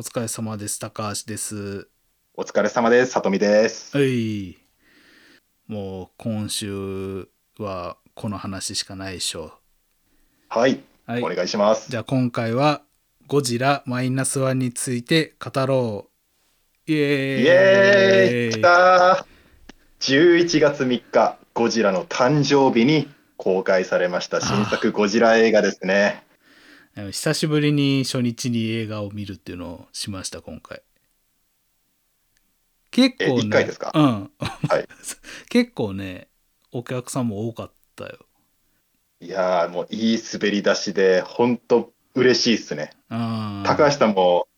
お疲れ様です。高橋です。お疲れ様です。さとみです。はい。もう今週はこの話しかないでしょはい、う。はい。お願いします。じゃあ今回はゴジラマイナスワンについて語ろう。イエーイイたー !11 月3日、ゴジラの誕生日に公開されました新作ゴジラ映画ですね。久しぶりに初日に映画を見るっていうのをしました今回。結構ね。ですか？うん。はい。結構ね、お客さんも多かったよ。いやー、もういい滑り出しで、ほんと嬉しいっすね。うん高橋さんも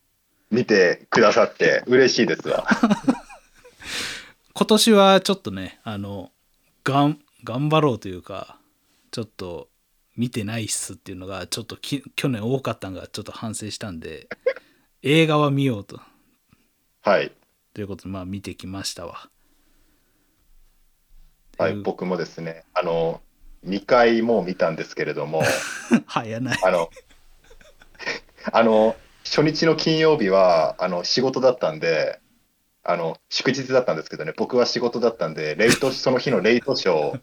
見てくださって嬉しいですわ。今年はちょっとねあのがん頑張ろうというかちょっと見てないっすっていうのがちょっとき去年多かったんがちょっと反省したんで 映画は見ようと。はい。ということでまあ見てきましたわ。はい、僕もですね、あの、2回もう見たんですけれども、早ない。あの、あの、初日の金曜日は、あの、仕事だったんで、あの、祝日だったんですけどね、僕は仕事だったんで、レイト、その日のレイトショーを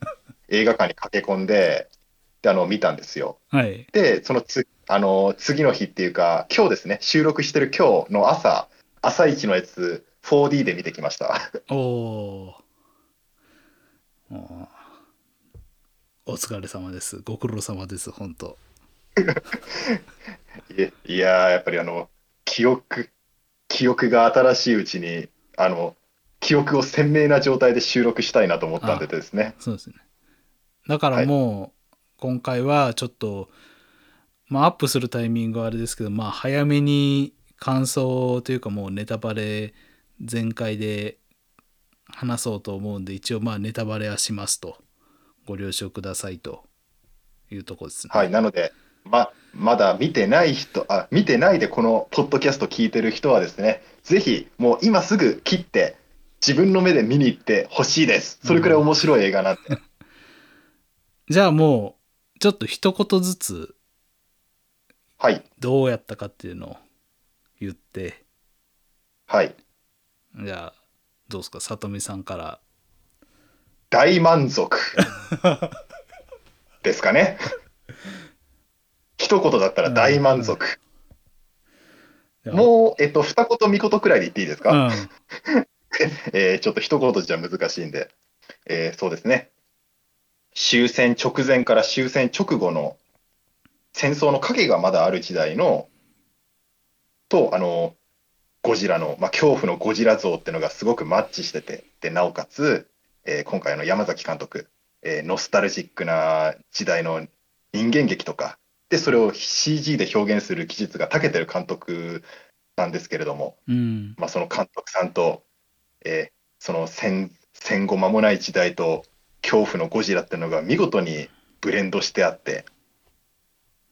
映画館に駆け込んで、で、あの、見たんですよ。はいで、そのつ、あの、次の日っていうか、今日ですね、収録してる今日の朝、朝一のやつ、4D で見てきました。おーおーお疲れ様ですご苦労様です本当い いやー、やっぱりあの、記憶、記憶が新しいうちに、あの、記憶を鮮明な状態で収録したいなと思ったんでですね。そうですね。だからもう、今回はちょっと、まあ、アップするタイミングはあれですけど、まあ、早めに感想というか、もうネタバレ全開で話そうと思うんで、一応、まあ、ネタバレはしますと、ご了承くださいというところですね。はい、なので、ま、まだ見てない人、あ、見てないでこのポッドキャスト聞いてる人はですね、ぜひ、もう今すぐ切って、自分の目で見に行ってほしいです。それくらい面白い映画なんで。じゃあもう、ちょっと一言ずつ、はい、どうやったかっていうのを言って、はい。じゃあ、どうですか、さとみさんから。大満足 ですかね。一言だったら大満足。もう、えっと、二言三言くらいで言っていいですか、うん。えーちょっと一言じゃ難しいんで、えーそうですね。終戦直前から終戦直後の戦争の影がまだある時代の、と、あの、ゴジラの、まあ、恐怖のゴジラ像っていうのがすごくマッチしてて、で、なおかつ、えー今回の山崎監督、えーノスタルジックな時代の人間劇とか、で、それを CG で表現する技術が長けてる監督なんですけれども、うん。まあ、その監督さんと、えーその戦戦後間もない時代と恐怖のゴジラっていうのが見事にブレンドしてあって、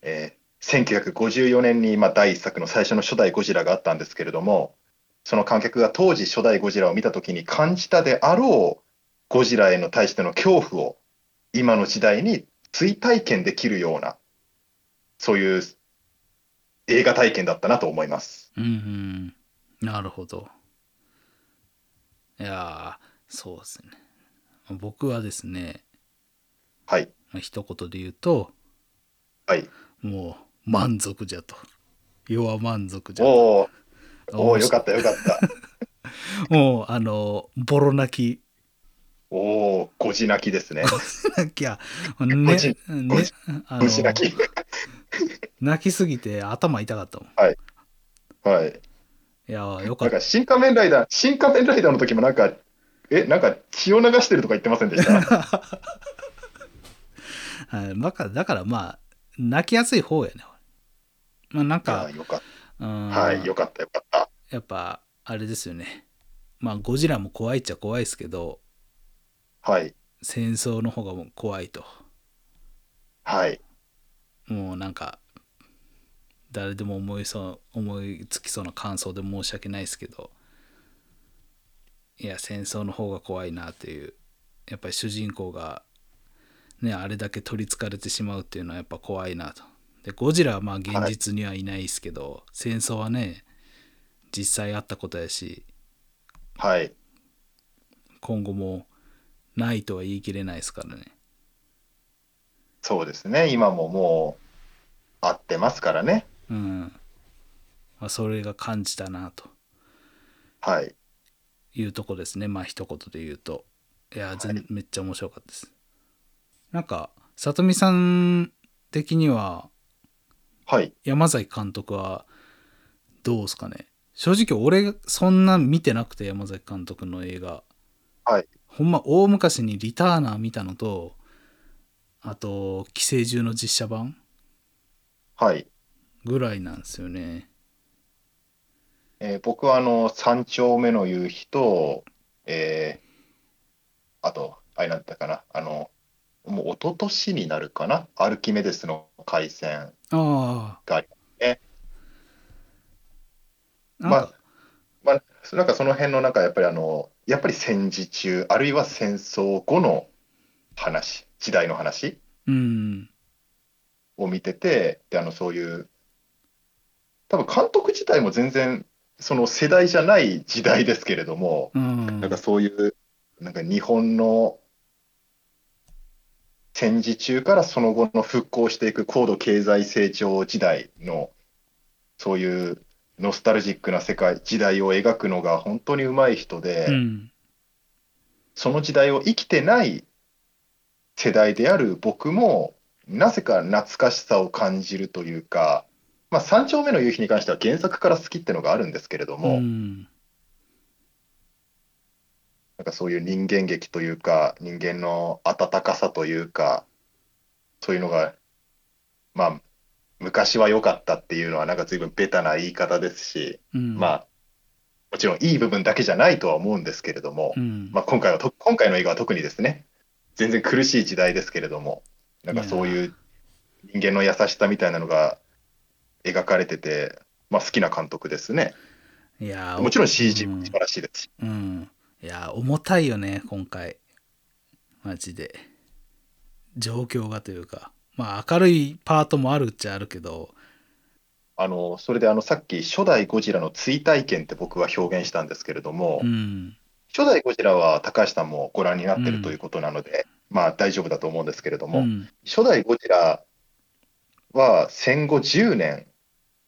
えー1954年にまあ第一作の最初の初代ゴジラがあったんですけれどもその観客が当時初代ゴジラを見た時に感じたであろうゴジラへの対しての恐怖を今の時代に追体験できるようなそういう映画体験だったなと思います。うんうん、なるほど。いやそうですね。僕はですね、はい、まあ、一言で言うと、はいもう満足じゃと。要は満足じゃと。おお、よかったよかった。もう、あの、ボロ泣き。おお、ゴジ泣きですね。泣きや、ゴねジ、ねゴジ、あゴジ泣き。泣きすぎて頭痛かったもん。はい。いやーよかった。なんか、新仮面ライダー、新仮面ライダーの時もなんか、え、なんか血を流してるとか言ってませんでした？はい、だから、だからまあ、泣きやすい方やね。まあなんいかや、よかっうんた。はい、よかったよかった。やっぱあれですよねまあゴジラも怖いっちゃ怖いですけどはい、戦争の方がもう怖いとはい。もうなんか誰でも思いそう思いつきそうな感想で申し訳ないですけどいや戦争の方が怖いなっていうやっぱり主人公がねあれだけ取りつかれてしまうっていうのはやっぱ怖いなとでゴジラはまあ現実にはいないですけど、戦争はね実際あったことやしはい。今後もないとは言い切れないですからねそうですね。今ももう、合ってますからね。うん、まあ、それが感じたなとはい。いうとこですね。まあ一言で言うと。いや全、はい。めっちゃ面白かったです。なんか里見さん的にははい。山崎監督はどうですかね。正直俺そんな見てなくて山崎監督の映画。はい。ほんま大昔に「リターナー」見たのとあと「寄生獣」の実写版はい。ぐらいなんですよねえー僕はあの、三丁目の夕日と、えーあと、あれなんだったかな、あの、もう一昨年になるかな、アルキメデスの回戦あがありますね。あなんか、まあ、なんかその辺のなんかやっぱりあの、やっぱり戦時中、あるいは戦争後の話、時代の話うん。を見てて、で、あの、そういう、多分監督自体も全然、その世代じゃない時代ですけれども、うん。なんかそういう、なんか日本の戦時中からその後の復興していく高度経済成長時代の、そういうノスタルジックな世界、時代を描くのが本当に上手い人で、うん。その時代を生きてない世代である僕も、なぜか懐かしさを感じるというか、まあ、三丁目の夕日に関しては原作から好きってのがあるんですけれども、うん。なんかそういう人間劇というか、人間の温かさというか、そういうのが、まあ、昔は良かったっていうのは、なんか随分ベタな言い方ですし、うん。まあ、もちろんいい部分だけじゃないとは思うんですけれども、うん。まあ、今回はと、今回の映画は特にですね、全然苦しい時代ですけれども、なんかそういう人間の優しさみたいなのが描かれてて、まあ、好きな監督ですね。いやーもちろん CG うん。も素晴らしいです。し、うん。いやー重たいよね今回。マジで。状況がというか。まあ明るいパートもあるっちゃあるけど。あの、それであの、さっき初代ゴジラの追体験って僕は表現したんですけれども、うん。初代ゴジラは高橋さんもご覧になってるということなので、まあ大丈夫だと思うんですけれども、うん。初代ゴジラは戦後10年、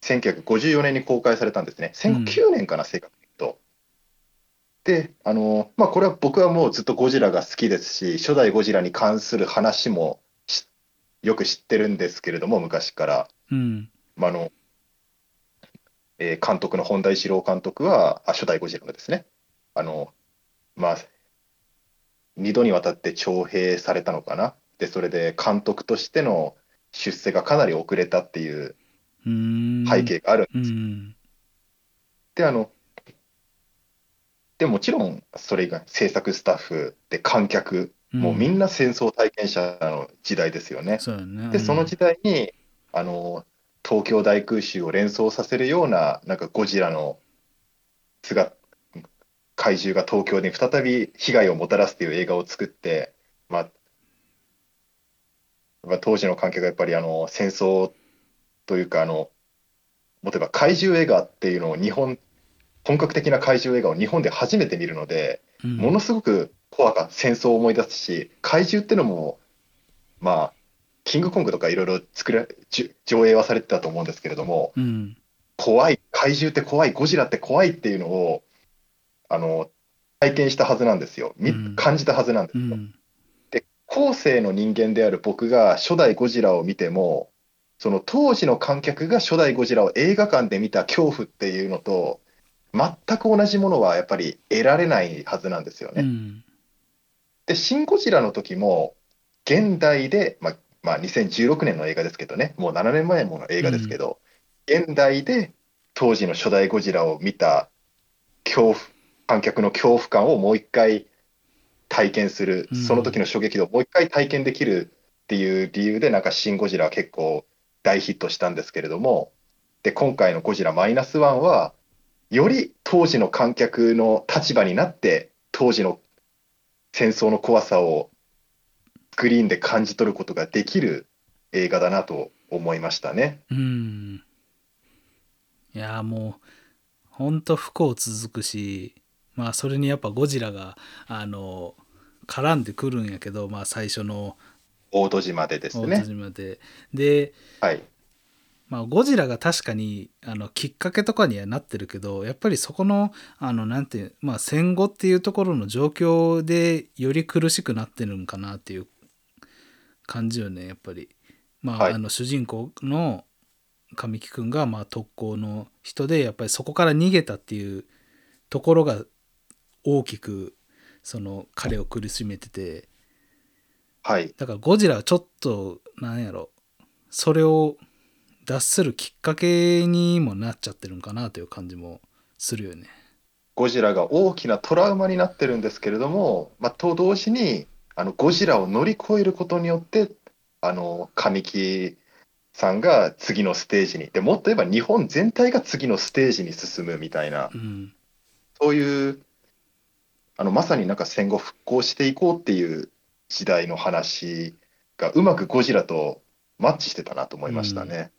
1954年に公開されたんですね。戦後9年かな、正確に言うと。で、あの、まあこれは僕はもうずっとゴジラが好きですし、初代ゴジラに関する話もしよく知ってるんですけれども、昔から。うんまあ、あの、えー監督の本田一郎監督は、あ、初代ゴジラのですね、あの、まあ、二度にわたって徴兵されたのかな。で、それで監督としての出世がかなり遅れたっていううん背景がある。うんで、あの、でもちろん、それ以外、制作スタッフで観客、もうみんな戦争体験者の時代ですよね。そねで、その時代に、あの、東京大空襲を連想させるような、なんかゴジラの姿、怪獣が東京に再び被害をもたらすという映画を作って、まあ、まあ当時の観客がやっぱりあの戦争というか、あの、もっと言えば怪獣映画っていうのを日本、本格的な怪獣映画を日本で初めて見るので、うんものすごく怖か戦争を思い出すし、怪獣ってのも、まあ、キングコングとかいろいろ上映はされてたと思うんですけれども、うん怖い、怪獣って怖い、ゴジラって怖いっていうのを、あの、体験したはずなんですよ。みうん感じたはずなんですよ。うんで、後世の人間である僕が初代ゴジラを見ても、その当時の観客が初代ゴジラを映画館で見た恐怖っていうのと、全く同じものはやっぱり得られないはずなんですよね。うん。で、シン・ゴジラの時も、現代で、まあ、まあ、2016年の映画ですけどね、もう7年前もの映画ですけど、現代で当時の初代ゴジラを見た恐怖、観客の恐怖感をもう一回体験する、うん。その時の衝撃度をもう一回体験できるっていう理由で、なんかシン・ゴジラは結構大ヒットしたんですけれども、で、今回のゴジラマイナスワンは、より当時の観客の立場になって、当時の戦争の怖さをスクリーンで感じ取ることができる映画だなと思いましたね。うんいやもうほんと不幸続くしまあそれにやっぱゴジラがあの絡んでくるんやけどまあ最初の大戸島でです大戸ね。島で、ではい。まあ、ゴジラが確かにあのきっかけとかにはなってるけどやっぱりそこのあのなんていう、まあ、戦後っていうところの状況でより苦しくなってるんかなっていう感じよねやっぱり。まあはいあの主人公の神木君がまあ特攻の人でやっぱりそこから逃げたっていうところが大きくその彼を苦しめててはい。だからゴジラはちょっとなんやろそれを脱するきっかけにもなっちゃってるんかなという感じもするよね。ゴジラが大きなトラウマになってるんですけれども、まあ、と同時にあのゴジラを乗り越えることによってあの神木さんが次のステージにでもっと言えば日本全体が次のステージに進むみたいなうん、そういうあのまさになんか戦後復興していこうっていう時代の話がうまくゴジラとマッチしてたなと思いましたね。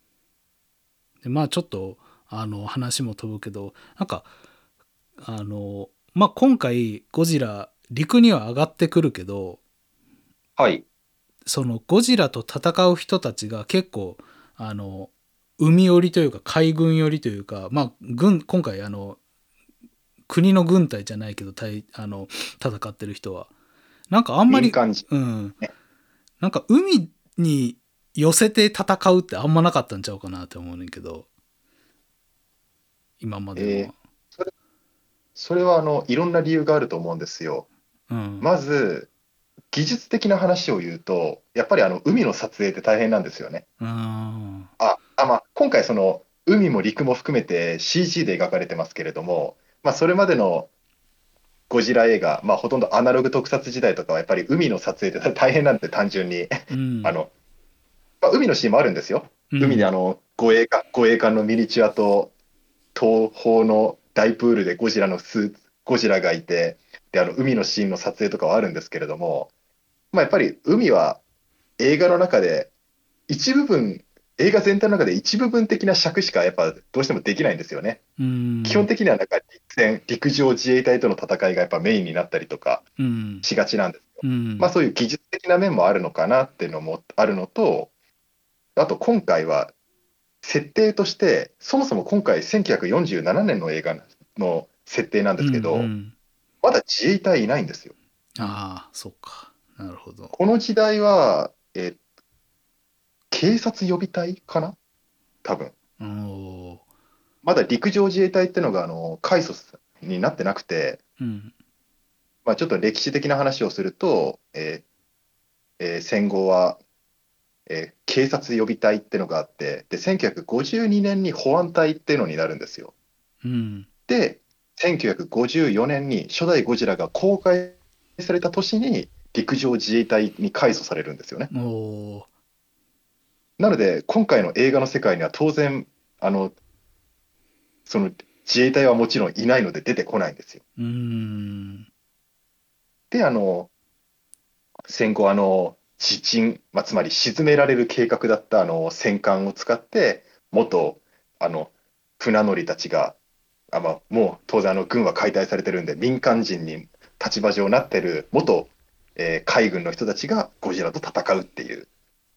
でまあちょっとあの話も飛ぶけどなんかあのまあ今回ゴジラ陸には上がってくるけどはい、そのゴジラと戦う人たちが結構あの海寄りというか海軍寄りというかまあ軍今回あの国の軍隊じゃないけど対あの戦ってる人はなんかあんまり民間人うん。ねなんか海に寄せて戦うってあんまなかったんちゃうかなって思うねんけど。今までのは、それはあのいろんな理由があると思うんですよ。うん。まず技術的な話を言うとやっぱりあの海の撮影って大変なんですよね。うん。ああまあ、今回その海も陸も含めて CG で描かれてますけれども、まあ、それまでのゴジラ映画、まあ、ほとんどアナログ特撮時代とかはやっぱり海の撮影って 大変なんで単純に。うん。あの、まあ、海のシーンもあるんですよ。うん。海であの護衛艦護衛艦のミニチュアと東方の大プールでゴジラのスーツゴジラがいてであの海のシーンの撮影とかはあるんですけれども、まあ、やっぱり海は映画の中で一部分映画全体の中で一部分的な尺しかやっぱどうしてもできないんですよね。うん基本的にはなんか陸戦陸上自衛隊との戦いがやっぱメインになったりとかうんしがちなんですよ。うんまあそういう技術的な面もあるのかなっていうのもあるのと、あと今回は設定として、そもそも今回1947年の映画の設定なんですけど、うんうんまだ自衛隊いないんですよ。ああそうかなるほどこの時代は、えー警察予備隊かな？多分。おーまだ陸上自衛隊っていうのがあの改組になってなくて、うんまあ、ちょっと歴史的な話をすると、えーえー戦後は、えー警察予備隊っていうのがあってで、1952年に保安隊っていうのになるんですよ。うんで、1954年に初代ゴジラが公開された年に陸上自衛隊に改組されるんですよね。おーなので、今回の映画の世界には当然、あのその自衛隊はもちろんいないので出てこないんですよ。うーんで、あの、戦後、あの、地沈、まあ、つまり沈められる計画だったあの戦艦を使って、元、あの、船乗りたちが、あまあ、もう当然あの軍は解体されてるんで、民間人に立場上なってる元、えー海軍の人たちがゴジラと戦うっていう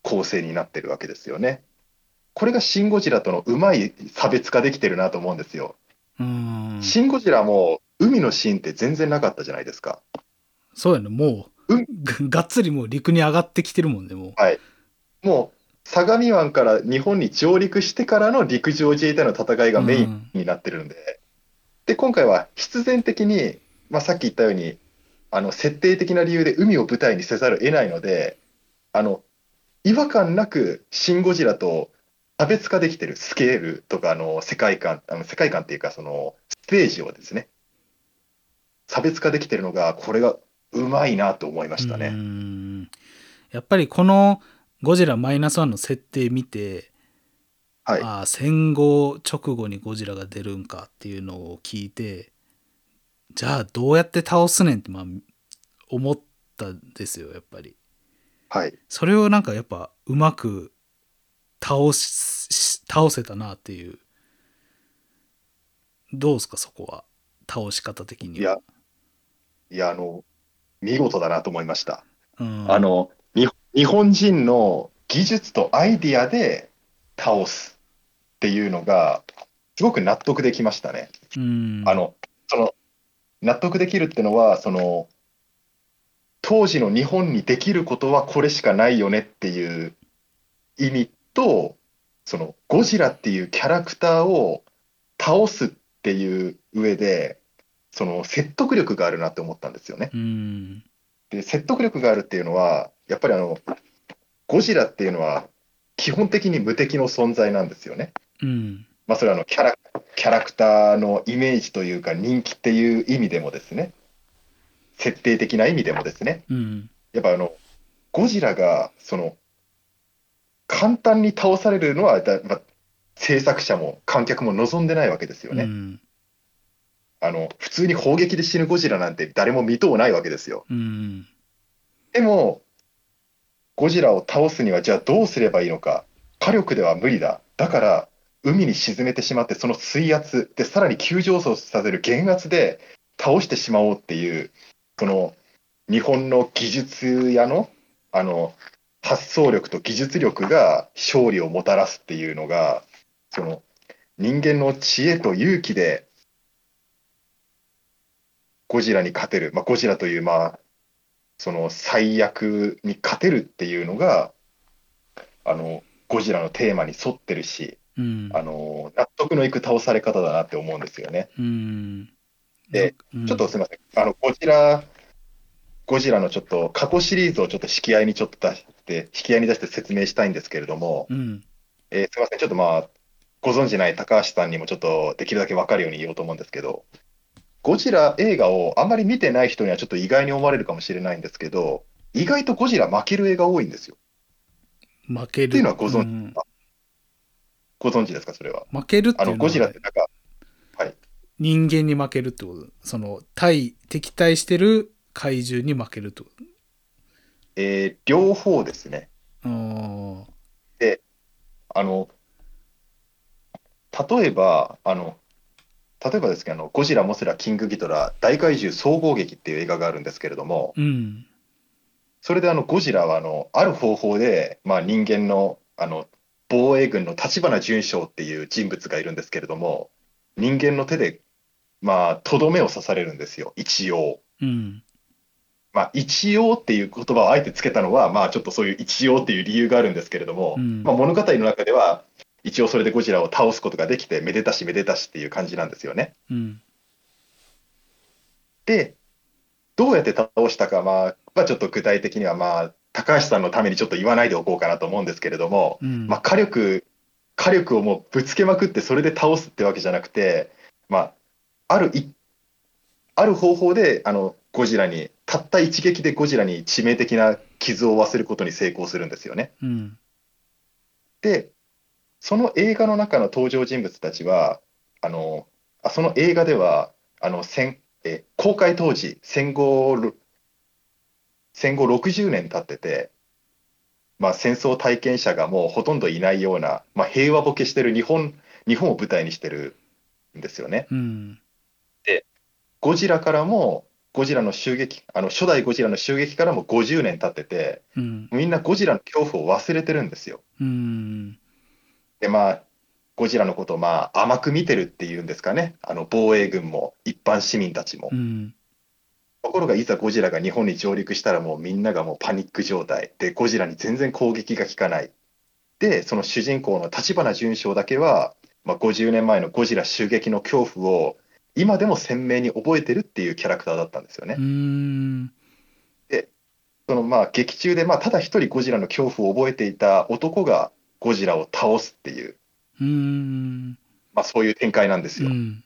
構成になってるわけですよね。これがシン・ゴジラとのうまい差別化できてるなと思うんですよ。うーんシン・ゴジラも海のシーンって全然なかったじゃないですか。そうやねもう、うんが がっつりもう陸に上がってきてるもんねもうもう相模湾から日本に上陸してからの陸上自衛隊の戦いがメインになってるんで、で今回は必然的に、まあ、さっき言ったようにあの設定的な理由で海を舞台にせざるを得ないのであの違和感なく「シン・ゴジラ」と差別化できてるスケールとかあの世界観あの世界観っていうかそのステージをですね差別化できてるのがこれがうまいなと思いましたね。んやっぱりこの「ゴジラマイナスワンの設定見て、はいああ戦後直後にゴジラが出るんかっていうのを聞いてじゃあどうやって倒すねんってまあ思ったんですよやっぱり。はいそれをなんかやっぱうまく倒し倒せたなっていうどうですかそこは倒し方的には。いや、いや、あの、見事だなと思いました。うん、あの、に日本人の技術とアイディアで倒すっていうのが、すごく納得できましたね。うん、あの、その、納得できるってのは、その、当時の日本にできることはこれしかないよねっていう意味と、その、ゴジラっていうキャラクターを倒すっていう上で、その、説得力があるなって思ったんですよね。うん、で、説得力があるっていうのは、やっぱりあの、ゴジラっていうのは、基本的に無敵の存在なんですよね。うん、まあ、それはあのキャラキャラクターのイメージというか、人気っていう意味でもですね、設定的な意味でもですね、うん、やっぱあの、ゴジラが、その、簡単に倒されるのは、だまあ、制作者も観客も望んでないわけですよね。うん、あの、普通に砲撃で死ぬゴジラなんて誰も見とうないわけですよ。うん、でも、ゴジラを倒すには、じゃあどうすればいいのか。火力では無理だ。だから、海に沈めてしまって、その水圧で、さらに急上昇させる減圧で倒してしまおうっていう、その日本の技術屋のあの発想力と技術力が勝利をもたらすっていうのが、その人間の知恵と勇気でゴジラに勝てる、まあ、ゴジラという、まあ、その最悪に勝てるっていうのが、あのゴジラのテーマに沿ってるし、うん、あの納得のいく倒され方だなって思うんですよね。うん、で、うん。ちょっとすみません、あのゴジラ、ゴジラのちょっと過去シリーズをちょっと引き合いにちょっと出して、引き合いに出して説明したいんですけれども、うん、えーすみません、ちょっとまあ、ご存じない高橋さんにもちょっとできるだけ分かるように言おうと思うんですけど、ゴジラ映画をあんまり見てない人にはちょっと意外に思われるかもしれないんですけど、意外とゴジラ負ける映画多いんですよ。負ける。っていうのはご存知うんですか、ご存知ですか、それは。負けるってあの、いうのはゴジラってなんか、人間に負けるってこと。その対敵対してる怪獣に負けるってこえー両方ですね。とああの、例えば、あの、例えばですけど、あのゴジラ、モスラ、キングギドラ、大怪獣総合劇っていう映画があるんですけれども、ーうん。それであのゴジラはあのある方法で、まあ、人間のあの防衛軍の立花淳章っていう人物がいるんですけれども、人間の手で、まあ、とどめを刺されるんですよ、一応。うん。まあ、一応っていう言葉をあえてつけたのは、まあ、ちょっとそういう一応っていう理由があるんですけれども、うん。まあ、物語の中では、一応それでゴジラを倒すことができて、めでたしめでたしっていう感じなんですよね。うん。で、どうやって倒したか、まあ、まあ、ちょっと具体的には、まあ、高橋さんのためにちょっと言わないでおこうかなと思うんですけれども、うん。まあ、火力、火力をもうぶつけまくって、それで倒すってわけじゃなくて、まあ、あるいある方法であのゴジラに、たった一撃でゴジラに致命的な傷を負わせることに成功するんですよね。うんで、その映画の中の登場人物たちは、あのあその映画ではあの戦え公開当時戦後、ろ戦後60年経ってて、まあ、戦争体験者がもうほとんどいないような、まあ、平和ボケしてる日本日本を舞台にしてるんですよね。うんゴジラからも、ゴジラの襲撃、あの初代ゴジラの襲撃からも50年経ってて、うんみんなゴジラの恐怖を忘れてるんですよ。うんで、まあ、ゴジラのことをまあ甘く見てるっていうんですかね、あの防衛軍も一般市民たちも。うんところがいざゴジラが日本に上陸したら、もうみんながもうパニック状態で、ゴジラに全然攻撃が効かない。で、その主人公の立花淳章だけは、まあ、50年前のゴジラ襲撃の恐怖を今でも鮮明に覚えてるっていうキャラクターだったんですよねう。んそのまあ劇中でまあただ一人ゴジラの恐怖を覚えていた男がゴジラを倒すっていう、うんまあ、そういう展開なんですよ。うん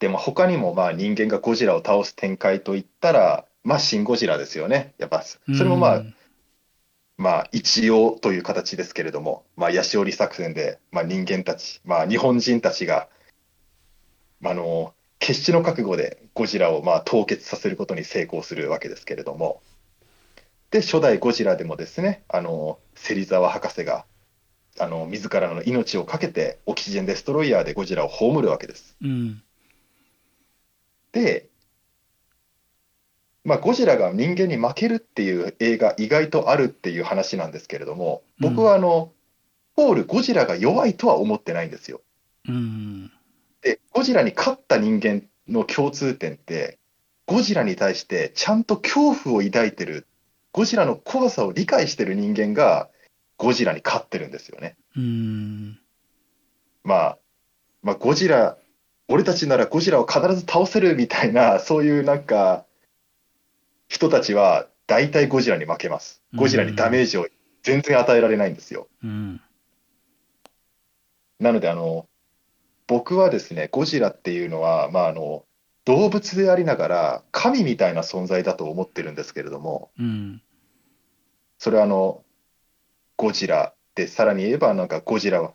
でも他にもまあ人間がゴジラを倒す展開といったら、まあ、シン・ゴジラですよね。やっぱそれもまあ、まあ一応という形ですけれども、まあ、ヤシオリ作戦で、まあ、人間たち、まあ、日本人たちが、あの決死の覚悟でゴジラをまあ凍結させることに成功するわけですけれども、で初代ゴジラでもですね、あの芹沢博士があの自らの命を懸けてオキシジェンデストロイヤーでゴジラを葬るわけです。うん。で、まあ、ゴジラが人間に負けるっていう映画意外とあるっていう話なんですけれども僕はあの、ポールゴジラが弱いとは思ってないんですよ。うん。でゴジラに勝った人間の共通点ってゴジラに対してちゃんと恐怖を抱いてるゴジラの怖さを理解してる人間がゴジラに勝ってるんですよね。うん。まあ、まあ、ゴジラ、俺たちならゴジラを必ず倒せるみたいな、そういうなんか、人たちは大体ゴジラに負けます。ゴジラにダメージを全然与えられないんですよ。うん。なので、あの、僕はですね、ゴジラっていうのは、まあ、あの、動物でありながら、神みたいな存在だと思ってるんですけれども、うん。それはあの、ゴジラで、さらに言えば、なんかゴジラは、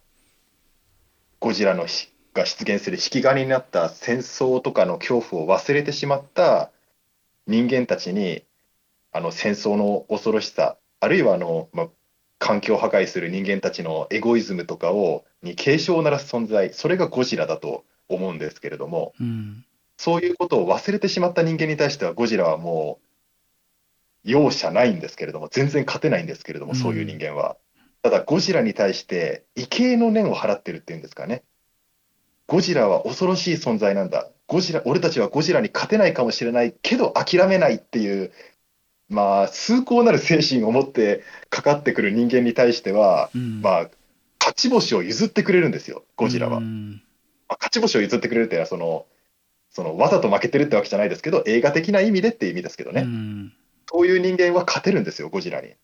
ゴジラのひが出現する引き金になった戦争とかの恐怖を忘れてしまった人間たちに、あの戦争の恐ろしさ、あるいはあの、まあ、環境を破壊する人間たちのエゴイズムとかをに警鐘を鳴らす存在、それがゴジラだと思うんですけれども、うん。そういうことを忘れてしまった人間に対しては、ゴジラはもう容赦ないんですけれども、全然勝てないんですけれども、うんそういう人間は。ただ、ゴジラに対して、畏敬の念を払ってるっていうんですかね。ゴジラは恐ろしい存在なんだ。ゴジラ、俺たちはゴジラに勝てないかもしれないけど、諦めないっていう、まあ、崇高なる精神を持ってかかってくる人間に対しては、うん。まあ、勝ち星を譲ってくれるんですよ、ゴジラは。うん。まあ勝ち星を譲ってくれるっていうのはその、そのわざと負けてるってわけじゃないですけど、映画的な意味でっていう意味ですけどね、うん。そういう人間は勝てるんですよ、ゴジラに。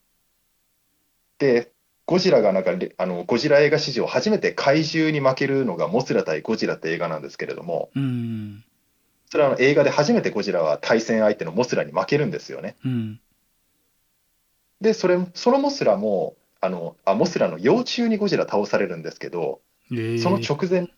で、ゴジラがなんかレあの、ゴジラ映画史上初めて怪獣に負けるのがモスラ対ゴジラって映画なんですけれども、うん。それは映画で初めてゴジラは対戦相手のモスラに負けるんですよね。うん。で、それそのモスラも、あのあモスラの幼虫にゴジラ倒されるんですけど、ええその直前に、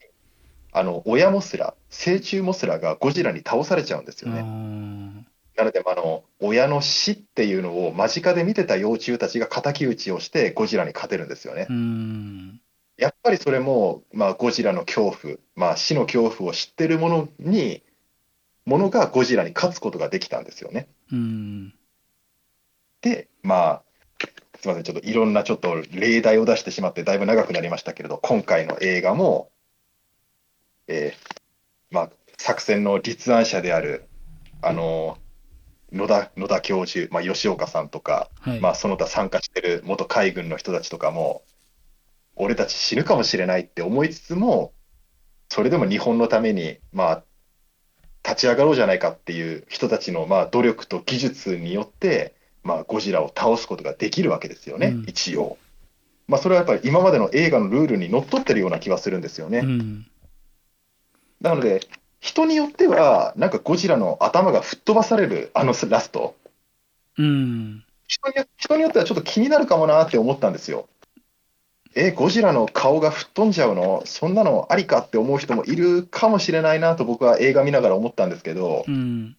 あの親モスラ、成虫モスラがゴジラに倒されちゃうんですよね。ね。なので、まああの親の死っていうのを間近で見てた幼虫たちが敵討ちをしてゴジラに勝てるんですよね。うん。やっぱりそれも、まあ、ゴジラの恐怖、まあ、死の恐怖を知ってるものに、ものがゴジラに勝つことができたんですよね。うん。で、まあ、すみません、ちょっといろんなちょっと例題を出してしまって、だいぶ長くなりましたけれど、今回の映画も、えーまあ、作戦の立案者である、あの野田野田教授、まあ、吉岡さんとか、はい。まあ、その他参加してる元海軍の人たちとかも、俺たち死ぬかもしれないって思いつつも、それでも日本のために、まあ、立ち上がろうじゃないかっていう人たちの、まあ、努力と技術によって、まあ、ゴジラを倒すことができるわけですよね、うん一応。まあ、それはやっぱり今までの映画のルールにのっとってるような気はするんですよね。うん。なので、人によっては、なんかゴジラの頭が吹っ飛ばされるあのラスト、うん。人によ人によってはちょっと気になるかもなって思ったんですよ。え、ゴジラの顔が吹っ飛んじゃうの？そんなのありかって思う人もいるかもしれないなと僕は映画見ながら思ったんですけどう、ん。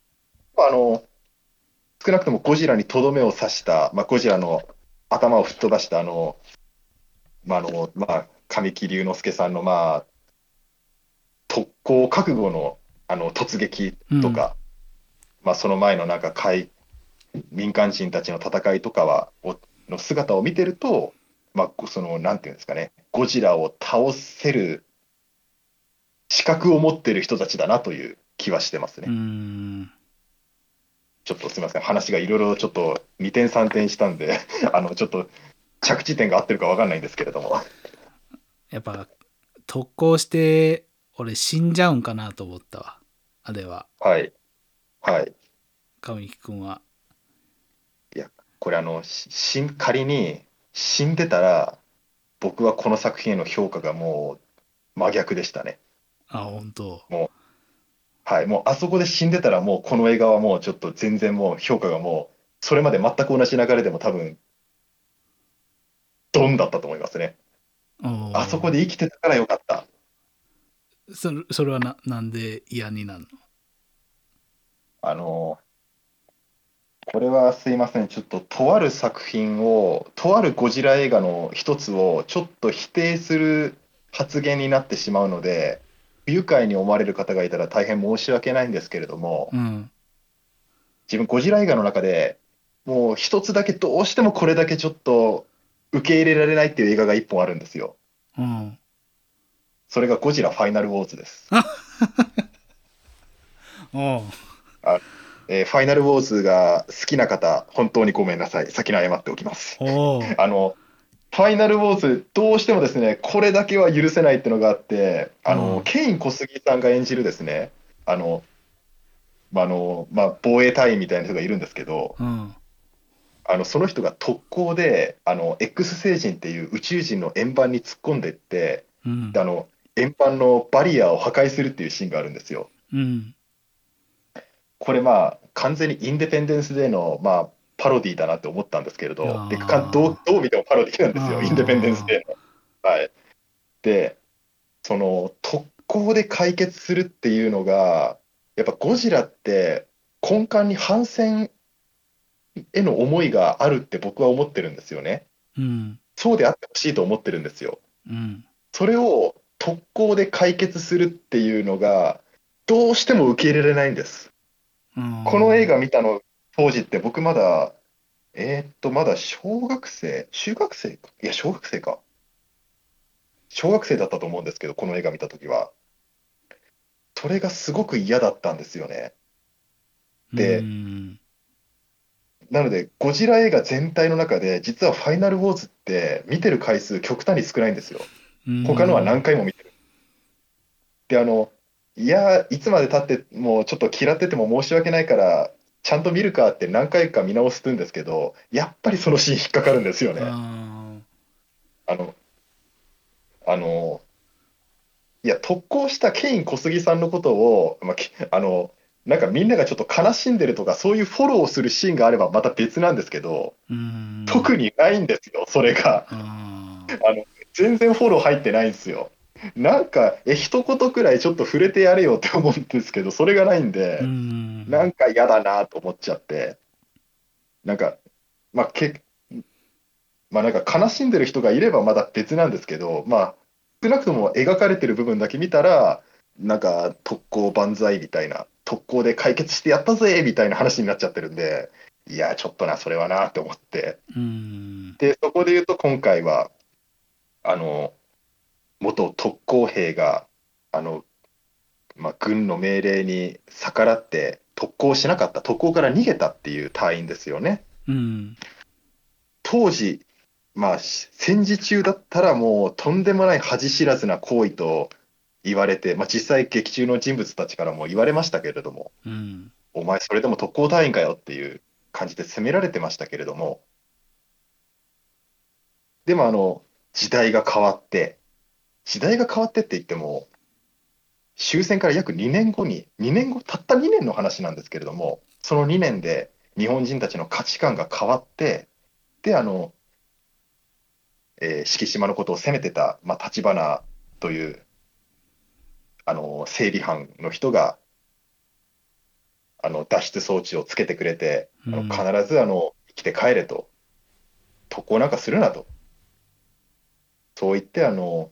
あの、少なくともゴジラにとどめを刺した、まあ、ゴジラの頭を吹っ飛ばしたあの、まあ、あの、まあ、神木隆之介さんの、まあ、特攻覚悟の、あの、突撃とか、まあ、その前のなんか海、民間人たちの戦いとかは、おの姿を見てると、まあ、その、なんていうんですかね、ゴジラを倒せる資格を持ってる人たちだなという気はしてますね。うん。ちょっとすみません、話がいろいろちょっと二転三転したんで、あのちょっと着地点が合ってるかわかんないんですけれども、やっぱ、特攻して、俺死んじゃうんかなと思ったわ。あれは、はい、はい、神木君は。これあの、ししん仮に死んでたら、僕はこの作品への評価がもう真逆でしたね。あ、本当。はい、もうあそこで死んでたら、もうこの映画はもうちょっと全然もう評価がもう、それまで全く同じ流れでも多分、ドンだったと思いますね。あそこで。で生きてたからよかった。それそれはななんで嫌になるの？あのこれはすいません、ちょっととある作品を、とあるゴジラ映画の一つをちょっと否定する発言になってしまうので、不愉快に思われる方がいたら大変申し訳ないんですけれども、うん。自分、ゴジラ映画の中でもう一つだけどうしてもこれだけちょっと受け入れられないっていう映画が一本あるんですよ。うん。それがゴジラファイナルウォーズです。おうえーファイナルウォーズが好きな方、本当にごめんなさい。先に謝っておきます。あの、ファイナルウォーズ、どうしてもですね、これだけは許せないっていうのがあって、あの、うんケイン小杉さんが演じるですね、あの、まあ、あの、まあ、防衛隊員みたいな人がいるんですけど、うん。あの、その人が特攻で、あの、X 星人っていう宇宙人の円盤に突っ込んでいって、うんで。あの、円盤のバリアを破壊するっていうシーンがあるんですよ。うん。これまあ完全にインデペンデンス・デーのまあパロディだなって思ったんですけれあど、ーでかどうどう見てもパロディなんですよ、インデペンデンス・デーの。はい、で、その特攻で解決するっていうのが、やっぱゴジラって根幹に反戦への思いがあるって僕は思ってるんですよね。うん。そうであってほしいと思ってるんですよ。うん。それを特攻で解決するっていうのが、どうしても受け入れられないんです。うんこの映画見たの当時って僕まだ、えーっと、まだ小学生、中学生か？いや、小学生か。小学生だったと思うんですけど、この映画見たときは。それがすごく嫌だったんですよね。でうん。なので、ゴジラ映画全体の中で、実はファイナルウォーズって見てる回数極端に少ないんですよ。他のは何回も見てる。で、あの、いや、いつまで経ってもうちょっと嫌ってても申し訳ないから、ちゃんと見るかって何回か見直すんですけど、やっぱりそのシーン引っかかるんですよね。ああの、あの、いや、特攻したケイン小杉さんのことを、まあ、きあの、なんかみんながちょっと悲しんでるとか、そういうフォローをするシーンがあればまた別なんですけど。特にないんですよ、それが。あ全然フォロー入ってないんですよ。なんか、え、一言くらいちょっと触れてやれよって思うんですけど、それがないんでん。なんか嫌だなと思っちゃって、なんか、まあ、け、まあなんか悲しんでる人がいればまだ別なんですけど、まあ、少なくとも描かれてる部分だけ見たら、なんか特攻万歳みたいな、特攻で解決してやったぜみたいな話になっちゃってるんで、いや、ちょっとな、それはなって思って、うん。で、そこで言うと今回は、あの、元特攻兵が、あの、まあ、軍の命令に逆らって特攻しなかった、特攻から逃げたっていう隊員ですよね。うん。当時、まあ、し戦時中だったらもうとんでもない恥知らずな行為と言われて、まあ、実際劇中の人物たちからも言われましたけれども、うん。お前それでも特攻隊員かよっていう感じで責められてましたけれども、でもあの、時代が変わって、時代が変わってって言っても、終戦から約2年後に、2年後、たった2年の話なんですけれども、その2年で日本人たちの価値観が変わって、で、あの、えー敷島のことを責めてた、まあ、立花という、あの、整備班の人が、あの脱出装置をつけてくれて、あのうん。必ずあの生きて帰れと、特攻なんかするなと、そう言ってあの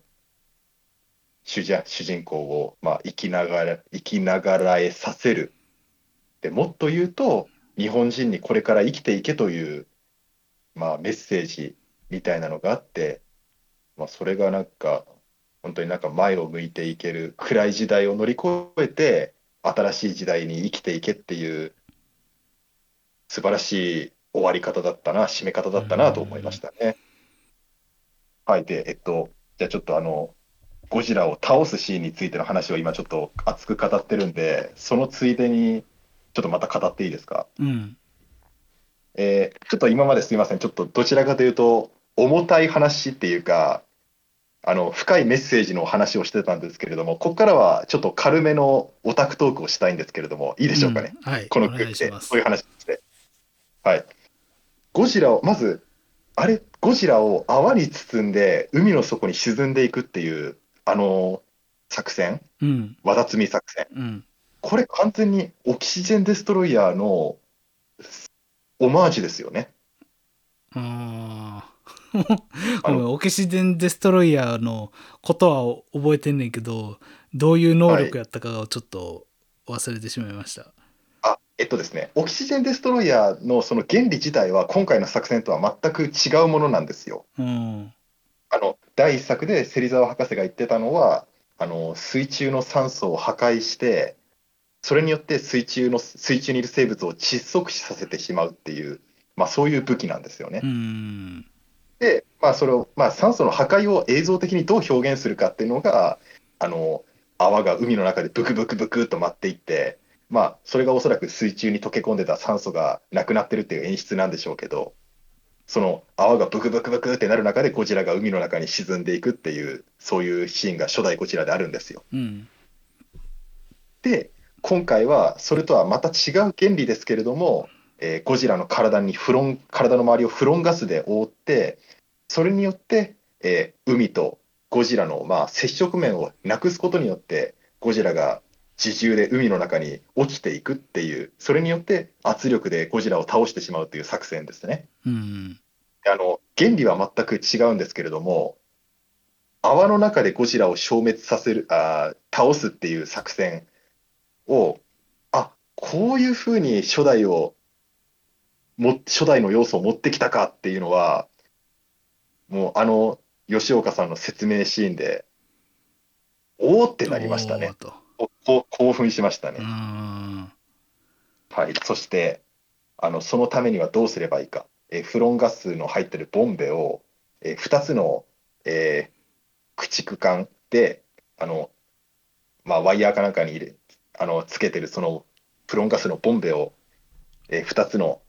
主人主人公を、まあ、生きながら生きながらえさせる。でもっと言うと、日本人にこれから生きていけという、まあ、メッセージみたいなのがあって、まあ、それがなんか、本当になんか前を向いていける暗い時代を乗り越えて、新しい時代に生きていけっていう素晴らしい終わり方だったな、締め方だったなと思いましたね。はい、で、えっと、じゃあちょっとあの、ゴジラを倒すシーンについての話を今ちょっと熱く語ってるんで、そのついでにちょっとまた語っていいですか？うん。えーちょっと今まですみません、ちょっとどちらかというと、重たい話っていうか、あの深いメッセージの話をしてたんですけれども、ここからはちょっと軽めのオタクトークをしたいんですけれども、いいでしょうかね、うんはい。このお願空気で、そういう話して。はい。ゴジラを、まず、あれ、ゴジラを泡に包んで、海の底に沈んでいくっていう、あの作戦、うん。わだつみ作戦。うん。これ完全にオキシジェンデストロイヤーのオマージュですよね。あオキシデン・デストロイヤーのことは覚えてんねんけど、どういう能力やったかをちょっと忘れてしまいました。あ、えっとですね、オキシジェン・デストロイヤーのその原理自体は今回の作戦とは全く違うものなんですよ。うん。あの第一作で芹沢博士が言ってたのはあの水中の酸素を破壊してそれによって水中の水中にいる生物を窒息死させてしまうっていう、まあ、そういう武器なんですよね。うん。で、まあ、それを、まあ、酸素の破壊を映像的にどう表現するかっていうのがあの泡が海の中でブクブクブクっと舞っていって、まあ、それがおそらく水中に溶け込んでた酸素がなくなってるっていう演出なんでしょうけどその泡がブクブクブクってなる中でゴジラが海の中に沈んでいくっていうそういうシーンが初代ゴジラであるんですよ。うん。で今回はそれとはまた違う原理ですけれども、えーゴジラの体にフロン体の周りをフロンガスで覆ってそれによって、えー海とゴジラの、まあ、接触面をなくすことによってゴジラが自重で海の中に落ちていくっていうそれによって圧力でゴジラを倒してしまうという作戦ですね。うん。あの原理は全く違うんですけれども泡の中でゴジラを消滅させるあー倒すっていう作戦をあこういうふうに初代をも初代の要素を持ってきたかっていうのはもうあの吉岡さんの説明シーンでおーってなりましたね興奮しましたねう。ん。はい、そしてあのそのためにはどうすればいいか、えーフロンガスの入ってるボンベを、え2つの、えー駆逐艦であの、まあ、ワイヤーかなんかに入れあのつけてるそのフロンガスのボンベを、え2つの、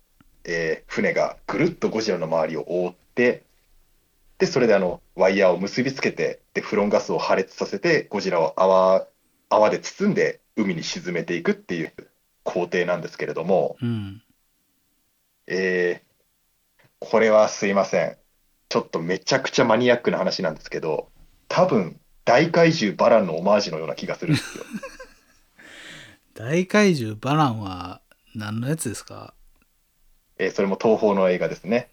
えー船がぐるっとゴジラの周りを覆ってでそれであのワイヤーを結びつけてでフロンガスを破裂させてゴジラを泡泡で包んで海に沈めていくっていう工程なんですけれども、うん。えーこれはすいません。ちょっとめちゃくちゃマニアックな話なんですけど、多分大怪獣バランのオマージュのような気がするんですよ。大怪獣バランは何のやつですか？えーそれも東宝の映画ですね。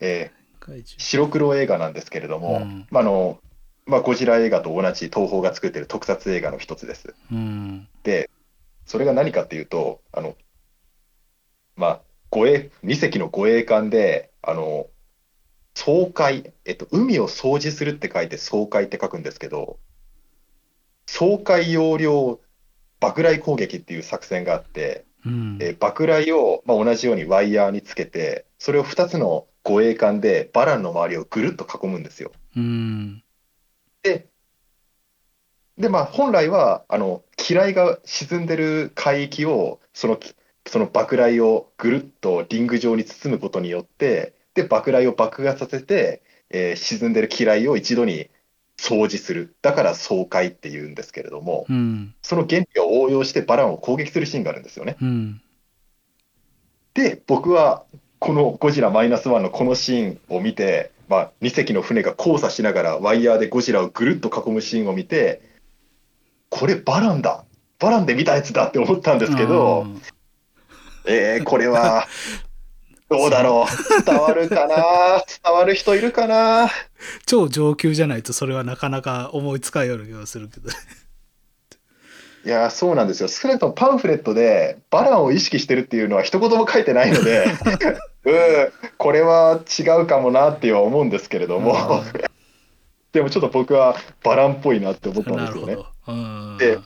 えー。白黒映画なんですけれども、うんまああのまあ、ゴジラ映画と同じ東宝が作ってる特撮映画の一つです。うん。で、それが何かっていうと、あの、まあ、護衛、2隻の護衛艦で、あの、掃海、えっと、海を掃除するって書いて掃海って書くんですけど、掃海容量爆雷攻撃っていう作戦があって、うん。えー爆雷を、まあ、同じようにワイヤーにつけて、それを2つの護衛艦でバランの周りをぐるっと囲むんですよ。うん。で、で、まあ、本来は、あの、機雷が沈んでる海域を、その、その爆雷をぐるっとリング状に包むことによって、で、爆雷を爆発させて、えー沈んでる機雷を一度に掃除する。だから掃海っていうんですけれども、うん。その原理を応用してバランを攻撃するシーンがあるんですよね。うん。で、僕はこのゴジラマイナスワンのこのシーンを見て、まあ、2隻の船が交差しながらワイヤーでゴジラをぐるっと囲むシーンを見て、これバランだ。バランで見たやつだって思ったんですけど、えー、これは、どうだろう。伝わるかな伝わる人いるかな 超上級じゃないとそれはなかなか思いつかんような気がするけど。いやー、そうなんですよ。少なくともパンフレットでバランを意識してるっていうのは一言も書いてないので、うん、これは違うかもなっては思うんですけれども、でもちょっと僕はバランっぽいなって思ったんですよね。なるほど。うん。で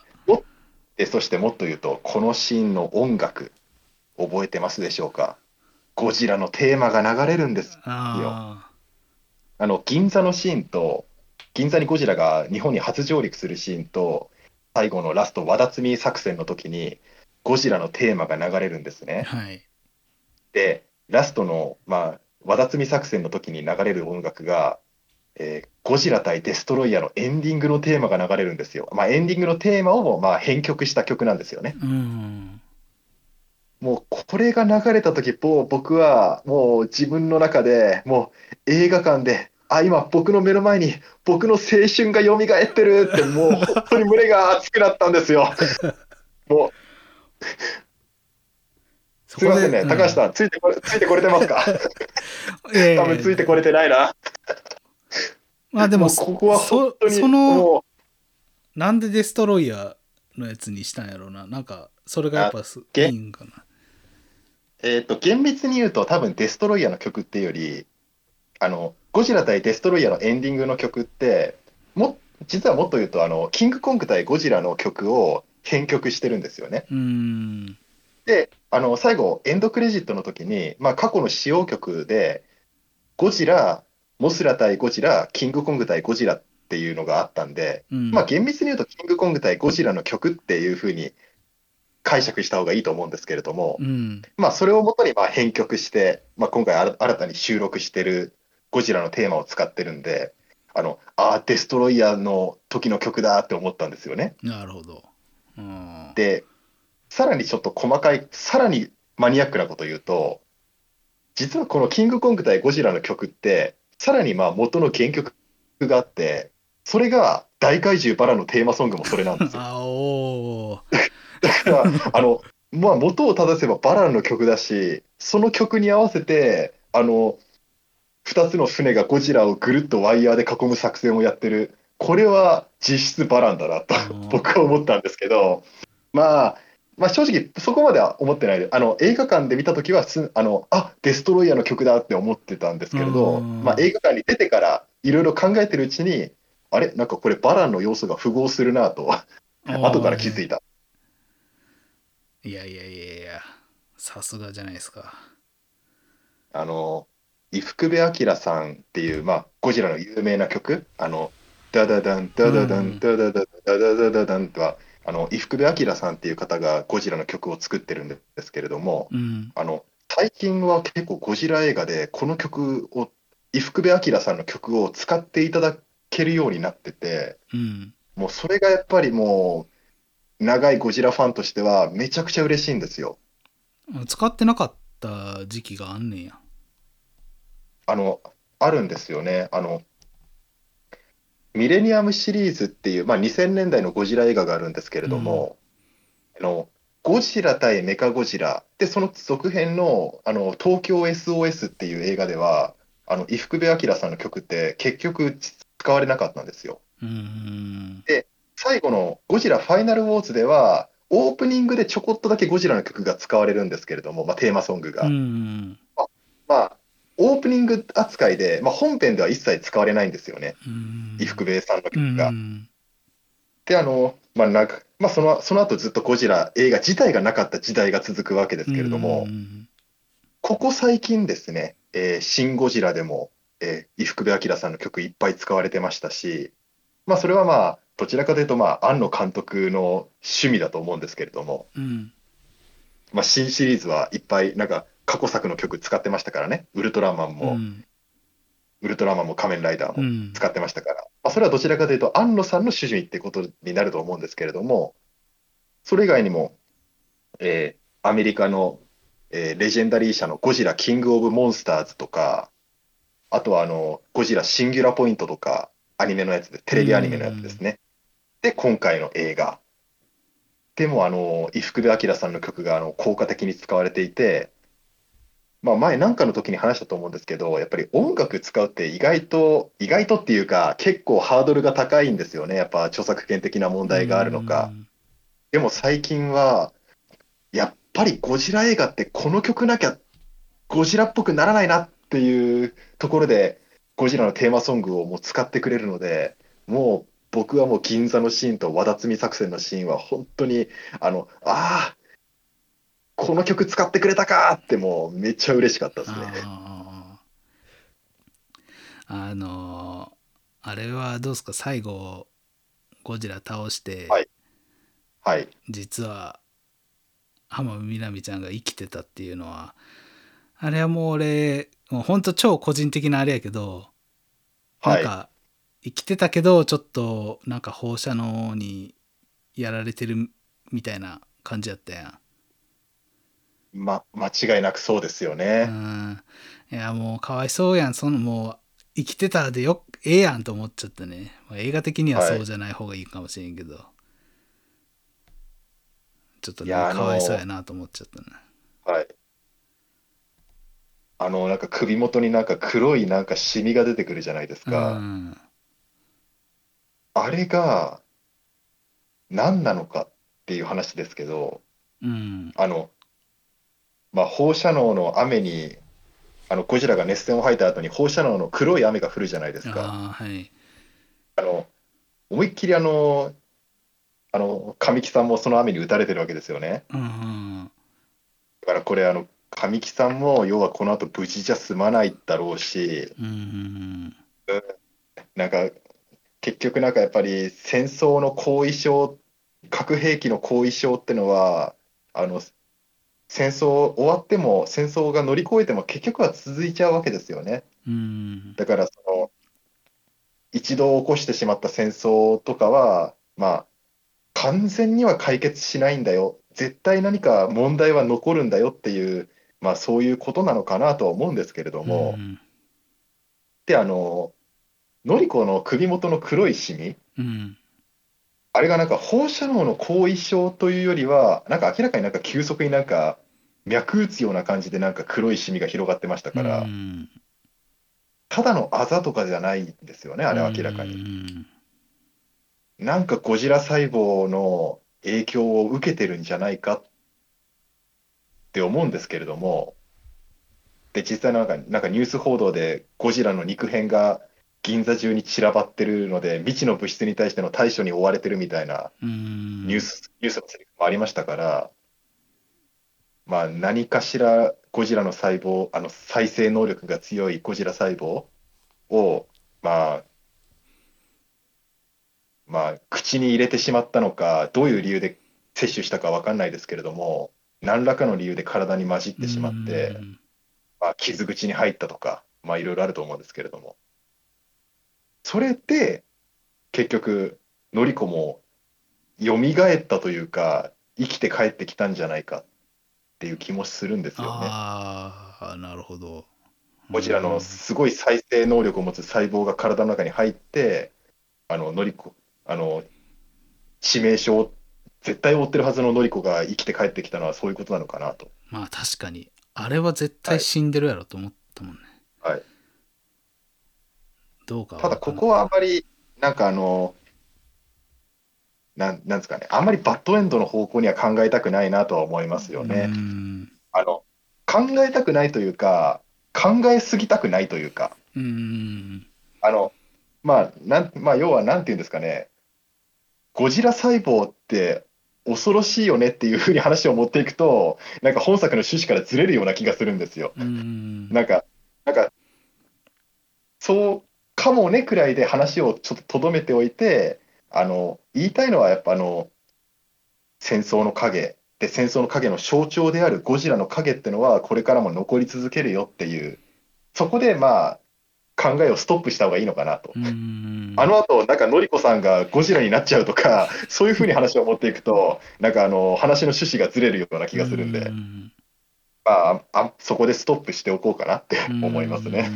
でそしてもっと言うと、このシーンの音楽、覚えてますでしょうか？ゴジラのテーマが流れるんです。ああの銀座のシーンと、銀座にゴジラが日本に初上陸するシーンと、最後のラスト、和田摘み作戦の時に、ゴジラのテーマが流れるんですあ。ね。はい。で、ラストの、まあ、和田摘み作戦の時に流れる音楽が、えーゴジラ対デストロイヤーのエンディングのテーマが流れるんですよ。まあ、エンディングのテーマを、まあ、編曲した曲なんですよね。うん。もうこれが流れた時もう僕はもう自分の中でもう映画館であ今僕の目の前に僕の青春が蘇ってるってもう本当に胸が熱くなったんですよ。も すいませんね、うん。高橋さん、ついてこれ、ついてこれてますか？ええ。多分ついてこれてないな。まあでももうここは本当に、そそのもなんでデストロイヤーのやつにしたんやろうな。なんかそれがやっぱすいげいんかな。う、えっ、と、厳密に言うと、多分デストロイヤーの曲っていうより、あの、ゴジラ対デストロイヤーのエンディングの曲って、も、実はもっと言うと、あの、キングコング対ゴジラの曲を編曲してるんですよね。で、あの、最後、エンドクレジットの時に、まあ、過去の使用曲で、ゴジラ、モスラ対ゴジラ、キングコング対ゴジラっていうのがあったんで、うん。まあ、厳密に言うと、キングコング対ゴジラの曲っていう風に解釈した方がいいと思うんですけれども、うん。まあ、それをもとにまあ編曲して、まあ、今回新たに収録してるゴジラのテーマを使ってるんで、あの、ああ、デストロイヤーの時の曲だって思ったんですよね。なるほどうんで、さらにちょっと細かい、さらにマニアックなこと言うと、実はこのキングコング対ゴジラの曲って、さらにまあ元の原曲があって、それが大怪獣バラのテーマソングもそれなんですよ。だから、あの、まあ元を正せばバラの曲だし、その曲に合わせて、あの、二つの船がゴジラをぐるっとワイヤーで囲む作戦をやってる。これは実質バランだなとうん 僕は思ったんですけど、まあ、まあ正直そこまでは思ってない。で、あの映画館で見たときはすあの、あデストロイヤーの曲だって思ってたんですけれど、うん。まあ映画館に出てからいろいろ考えてるうちに、あれ？なんかこれバランの要素が符合するなと、後から気づいた。いやいやいやいやさすがじゃないですか。あの、伊福部明さんっていう、まあ、ゴジラの有名な曲、あの、ダダダン、ダダダうん。ン、ダダダダダダダダダン。とは、あの、伊福部明さんっていう方がゴジラの曲を作ってるんですけれども、うん。あの、最近は結構ゴジラ映画でこの曲を、伊福部明さんの曲を使っていただけるようになってて、うん。もうそれがやっぱりもう、長いゴジラファンとしてはめちゃくちゃ嬉しいんですよ。使ってなかった時期があんねんやあの、あるんですよね。あの、ミレニアムシリーズっていう、まあ、2000年代のゴジラ映画があるんですけれども、あの、ゴジラ対メカゴジラで、その続編の、あの、東京 SOS っていう映画では、あの、伊福部明さんの曲って結局使われなかったんですよ。うん最後のゴジラファイナルウォーズでは、オープニングでちょこっとだけゴジラの曲が使われるんですけれども、まあ、テーマソングが。うんまあ、オープニング扱いで、まあ、本編では一切使われないんですよね。うん伊福部さんのう曲が。んで、あの、まあ、なんか、まあ、その、その後ずっとゴジラ映画自体がなかった時代が続くわけですけれども、うんここ最近ですね、えーシン・ゴジラでも、えー伊福部明さんの曲いっぱい使われてましたし、まあ、それはまあ、どちらかというと、まあ、庵野監督の趣味だと思うんですけれども、うんまあ、新シリーズはいっぱい、なんか、過去作の曲使ってましたからね、ウルトラマンも、うんウルトラマンも仮面ライダーも。うん使ってましたから、まあ、それはどちらかというと、安野さんの主義ってことになると思うんですけれども、それ以外にも、えーアメリカの、えーレジェンダリー社のゴジラ・キング・オブ・モンスターズとか、あとはあのゴジラ・シンギュラ・ポイントとか、アニメのやつで、テレビアニメのやつですね。で、今回の映画。でも、あの、伊福部明さんの曲があの効果的に使われていて、まあ、前なんかの時に話したと思うんですけど、やっぱり音楽使うって意外と、意外とっていうか、結構ハードルが高いんですよね。やっぱ著作権的な問題があるのか。でも最近は、やっぱりゴジラ映画ってこの曲なきゃゴジラっぽくならないなっていうところで、ゴジラのテーマソングをもう使ってくれるので、もう僕はもう銀座のシーンと和田摘み作戦のシーンは本当に、あの、ああ、この曲使ってくれたかってもうめっちゃ嬉しかったですね。あのーあれはどうですか？最後ゴジラ倒して、はいはい。実は浜辺美波ちゃんが生きてたっていうのはあれはもう俺もうほんと超個人的なあれやけど、はいなんか生きてたけどちょっとなんか放射能にやられてるみたいな感じやったやん。ま、間違いなくそうですようね。んいやもうかわいそうやんそのもう生きてたでよええやんと思っちゃったね、まあ、映画的にはそうじゃない方がいいかもしれんけど、ちょっとねかわいそうやなと思っちゃったねはい。あの、なんか首元になんか黒いなんかシミが出てくるじゃないですうか。ん。あれが何なのかっていう話ですけど、うん。あの、まあ、放射能の雨に、あの、ゴジラが熱線を吐いた後に放射能の黒い雨が降るじゃないですか。ああ、はい。あの、思いっきりあの、あの、神木さんもその雨に打たれてるわけですよね。うん。だからこれ、あの、神木さんも要はこの後無事じゃ済まないだろうし、うん。なんか、結局なんかやっぱり戦争の後遺症、核兵器の後遺症ってのは、あの、戦争終わっても、戦争が乗り越えても結局は続いちゃうわけですよね。うん。だからその、一度起こしてしまった戦争とかは、まあ、完全には解決しないんだよ。絶対何か問題は残るんだよっていう、まあそういうことなのかなとは思うんですけれども、うん。で、あの、のりこの首元の黒いシミ、うん。あれがなんか放射能の後遺症というよりは、なんか明らかになんか急速になんか脈打つような感じでなんか黒いシミが広がってましたから、ただのあざとかじゃないんですよね、あれは明らかに。なんかゴジラ細胞の影響を受けてるんじゃないかって思うんですけれども、で、実際なんか、なんかニュース報道でゴジラの肉片が銀座中に散らばってるので、未知の物質に対しての対処に追われてるみたいなうん。ニュース、ニュースのセリフもありましたから、まあ何かしらゴジラの細胞、あの再生能力が強いゴジラ細胞を、まあ、まあ、口に入れてしまったのか、どういう理由で摂取したかわかんないですけれども、何らかの理由で体に混じってしまって、うん。まあ、傷口に入ったとか、まあいろいろあると思うんですけれども、それで結局、のりこも蘇ったというか、生きて帰ってきたんじゃないかっていう気もするんですよね。ああ、なるほど。ゴジラのすごい再生能力を持つ細胞が体の中に入って、あの、のりこ、あの、致命傷を絶対負ってるはずののりこが生きて帰ってきたのはそういうことなのかなと。まあ確かに。あれは絶対死んでるやろと思ったもんね。はい。どうかはただ、ここはあまり、なんかあの、なん、なんですかね、あんまりバッドエンドの方向には考えたくないなとは思いますよね。うん。あの、考えたくないというか、考えすぎたくないというか、うん。あの、まあ、なん、まあ、要はなんていうんですかね、ゴジラ細胞って恐ろしいよねっていうふうに話を持っていくと、なんか本作の趣旨からずれるような気がするんですよ。うん。なんか、なんか、そうかもねくらいで話をちょっと留めておいて、あの、言いたいのはやっぱあの、戦争の影で、戦争の影の象徴であるゴジラの影ってのは、これからも残り続けるよっていう、そこでまあ、考えをストップした方がいいのかなと。うん。あの後、なんかのりこさんがゴジラになっちゃうとか、そういうふうに話を持っていくと、なんかあの、話の趣旨がずれるような気がするんで、うんまあ、あそこでストップしておこうかなって思いますね。。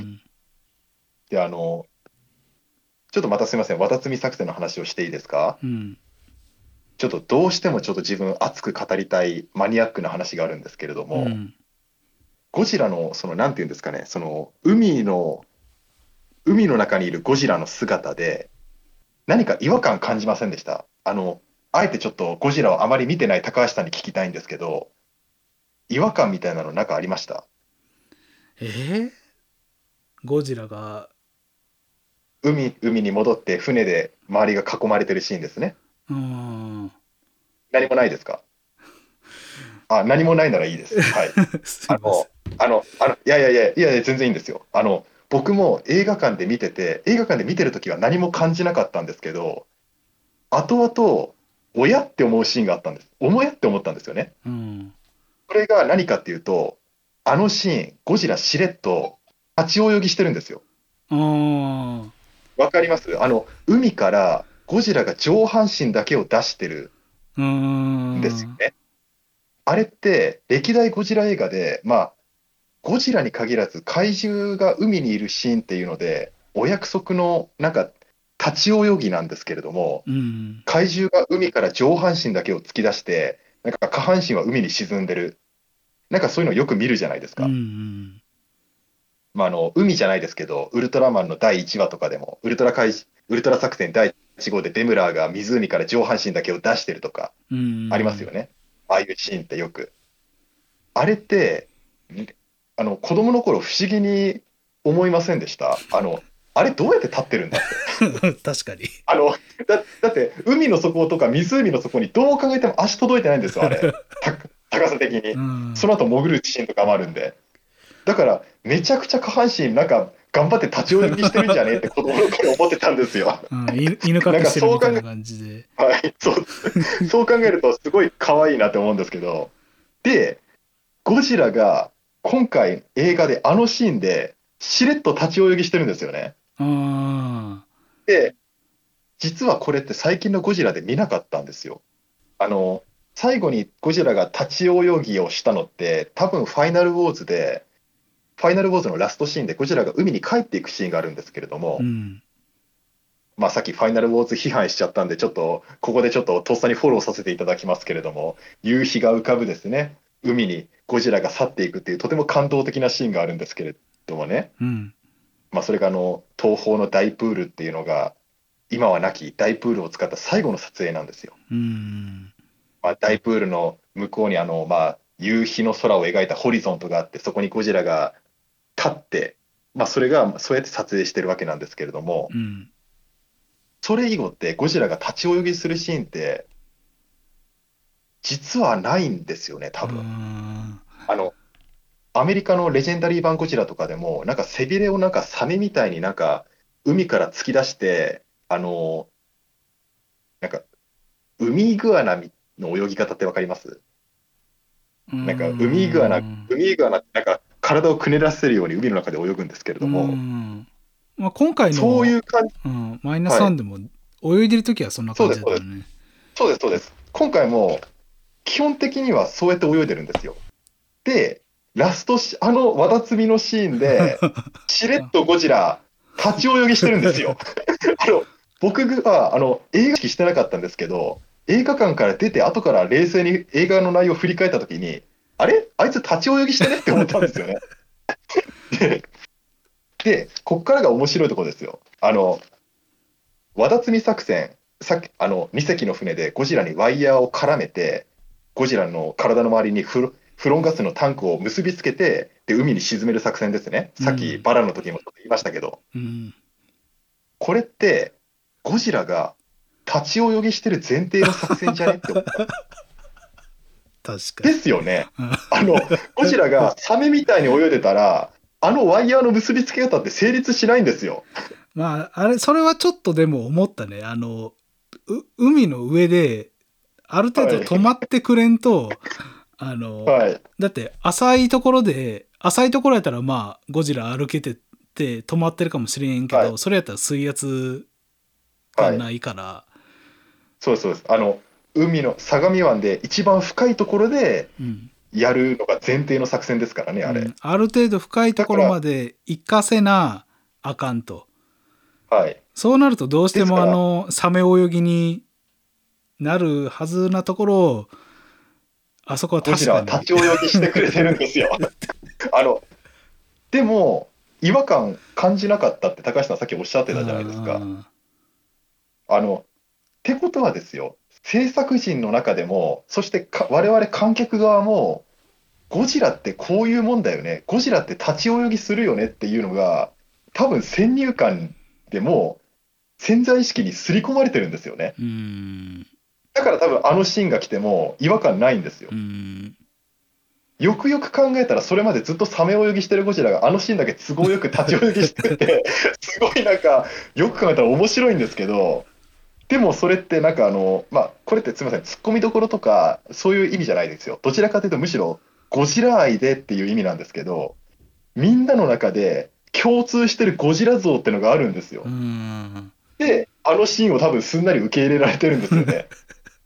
で、あの、ちょっとまたすみません、綿積み作戦の話をしていいですか？うん。ちょっとどうしてもちょっと自分熱く語りたいマニアックな話があるんですけれども、うん。ゴジラの、その、なんていうんですかね、その、海の、海の中にいるゴジラの姿で、何か違和感感じませんでした？あの、あえてちょっとゴジラをあまり見てない高橋さんに聞きたいんですけど、違和感みたいなのなんかありました？えー？ゴジラが、海、海に戻って船で周りが囲まれてるシーンですね。うん。何もないですか？あ、何もないならいいです。はい。あの、あの、あの、いやいやいや、いやいや、全然いいんですよ。あの、僕も映画館で見てて、映画館で見てるときは何も感じなかったんですけど、後々、親って思うシーンがあったんです。おやって思ったんですよね。うん。それが何かっていうと、あのシーン、ゴジラしれっと立ち泳ぎしてるんですよ。あわかります？あの、海からゴジラが上半身だけを出してるんん。ですよね。あれって歴代ゴジラ映画で、まあ、ゴジラに限らず怪獣が海にいるシーンっていうので、お約束のなんか立ち泳ぎなんですけれども、うん。怪獣が海から上半身だけを突き出して、なんか下半身は海に沈んでる。なんかそういうのよく見るじゃないですか。うん。まあ、あの、海じゃないですけど、ウルトラマンの第1話とかでも、ウルトラ開始ウルトラ作戦第1号でデムラーが湖から上半身だけを出してるとか、うんありますよね。ああいうシーンってよく。あれって、んあの、子供の頃不思議に思いませんでした？あの、あれどうやって立ってるんだって。確かに。あの、だだって、海の底とか湖の底にどう考えても足届いてないんですよ、あれ。た 高さ的にう。ん。その後潜るシーンとかもあるんで。だから、めちゃくちゃ下半身、なんか、頑張って立ち泳ぎしてるんじゃねえって子供の頃思ってたんですよ。うん、犬犬かきしてるみたいな感じで。はい、そう、そう考えると、すごい可愛いなって思うんですけど。で、ゴジラが今回映画であのシーンで、しれっと立ち泳ぎしてるんですよね。あで、実はこれって最近のゴジラで見なかったんですよ。あの、最後にゴジラが立ち泳ぎをしたのって、多分ファイナルウォーズで、ファイナルウォーズのラストシーンでゴジラが海に帰っていくシーンがあるんですけれども、あ。うん。まあさっきファイナルウォーズ批判しちゃったんで、ちょっとここでちょっととっさにフォローさせていただきますけれども、夕日が浮かぶですね、海にゴジラが去っていくっていうとても感動的なシーンがあるんですけれどもね、うん。まあ、それがあの東方の大プールっていうのが、今はなき大プールを使った最後の撮影なんですよ。うん。まあ、大プールの向こうにあの、まあ、夕日の空を描いたホリゾントがあって、そこにゴジラが立って、まあ、それがそうやって撮影してるわけなんですけれども、うん。それ以後ってゴジラが立ち泳ぎするシーンって、実はないんですよね、多分。うんあの、アメリカのレジェンダリー版ゴジラとかでも、なんか背びれをなんかサメみたいになんか海から突き出して、あの、なんか海イグアナの泳ぎ方ってわかります？なんか海イグアナ、海イグアナってなんか体をくねらせるように海の中で泳ぐんですけれどうも、んまあ、今回のそういう感じ、うん、マイナスワンでも泳いでる時はそんな感じだったよね。そうです、そうです。今回も基本的にはそうやって泳いでるんですよ。で、ラストし、あのわだつみのシーンで、しれっとゴジラ、立ち泳ぎしてるんですよ。あの僕があの映画意識してなかったんですけど、映画館から出て、後から冷静に映画の内容を振り返ったときに、あれ？あいつ立ち泳ぎしてねって思ったんですよね。で、でこっからが面白いところですよ。あの、わだつみ作戦、さっきあの2隻の船でゴジラにワイヤーを絡めて、ゴジラの体の周りにフロンガスのタンクを結びつけて、で海に沈める作戦ですね。さっきうんバラの時もちょっと言いましたけど、うん。これって、ゴジラが立ち泳ぎしてる前提の作戦じゃねって思った。確かに。ですよね。うんあの、ゴジラがサメみたいに泳いでたら、あのワイヤーの結びつけ方って成立しないんですよ。まあ、あれ、それはちょっとでも思ったね。あの、う海の上で、ある程度止まってくれんと、あの、はい。だって浅いところで、浅いところやったらまあ、ゴジラ歩けてって止まってるかもしれんけど、はいそれやったら水圧がないから、そうです、そうです。あの、海の相模湾で一番深いところでうんやるのが前提の作戦ですからね、あれ。うんある程度深いところまで行かせなあかんと。はい。そうなるとどうしてもあの、サメ泳ぎになるはずなところを、あそこは確かに。立ち泳ぎしてくれてるんですよ。あの、でも、違和感感じなかったって高橋さんさっきおっしゃってたじゃないですか。うんあの、ってことはですよ、制作陣の中でも、そしてか我々観客側も、ゴジラってこういうもんだよね、ゴジラって立ち泳ぎするよねっていうのが、多分先入観でも潜在意識に刷り込まれてるんですよね。うん。だから多分あのシーンが来ても違和感ないんですよう。ん。よくよく考えたら、それまでずっとサメ泳ぎしてるゴジラが、あのシーンだけ都合よく立ち泳ぎしてて、すごいなんか、よく考えたら面白いんですけど、でもそれってなんかあの、まあ、これってすみません、ツッコミどころとか、そういう意味じゃないですよ。どちらかというと、むしろゴジラ愛でっていう意味なんですけど、みんなの中で共通してるゴジラ像ってのがあるんですよう。ん。で、あのシーンを多分すんなり受け入れられてるんですよね。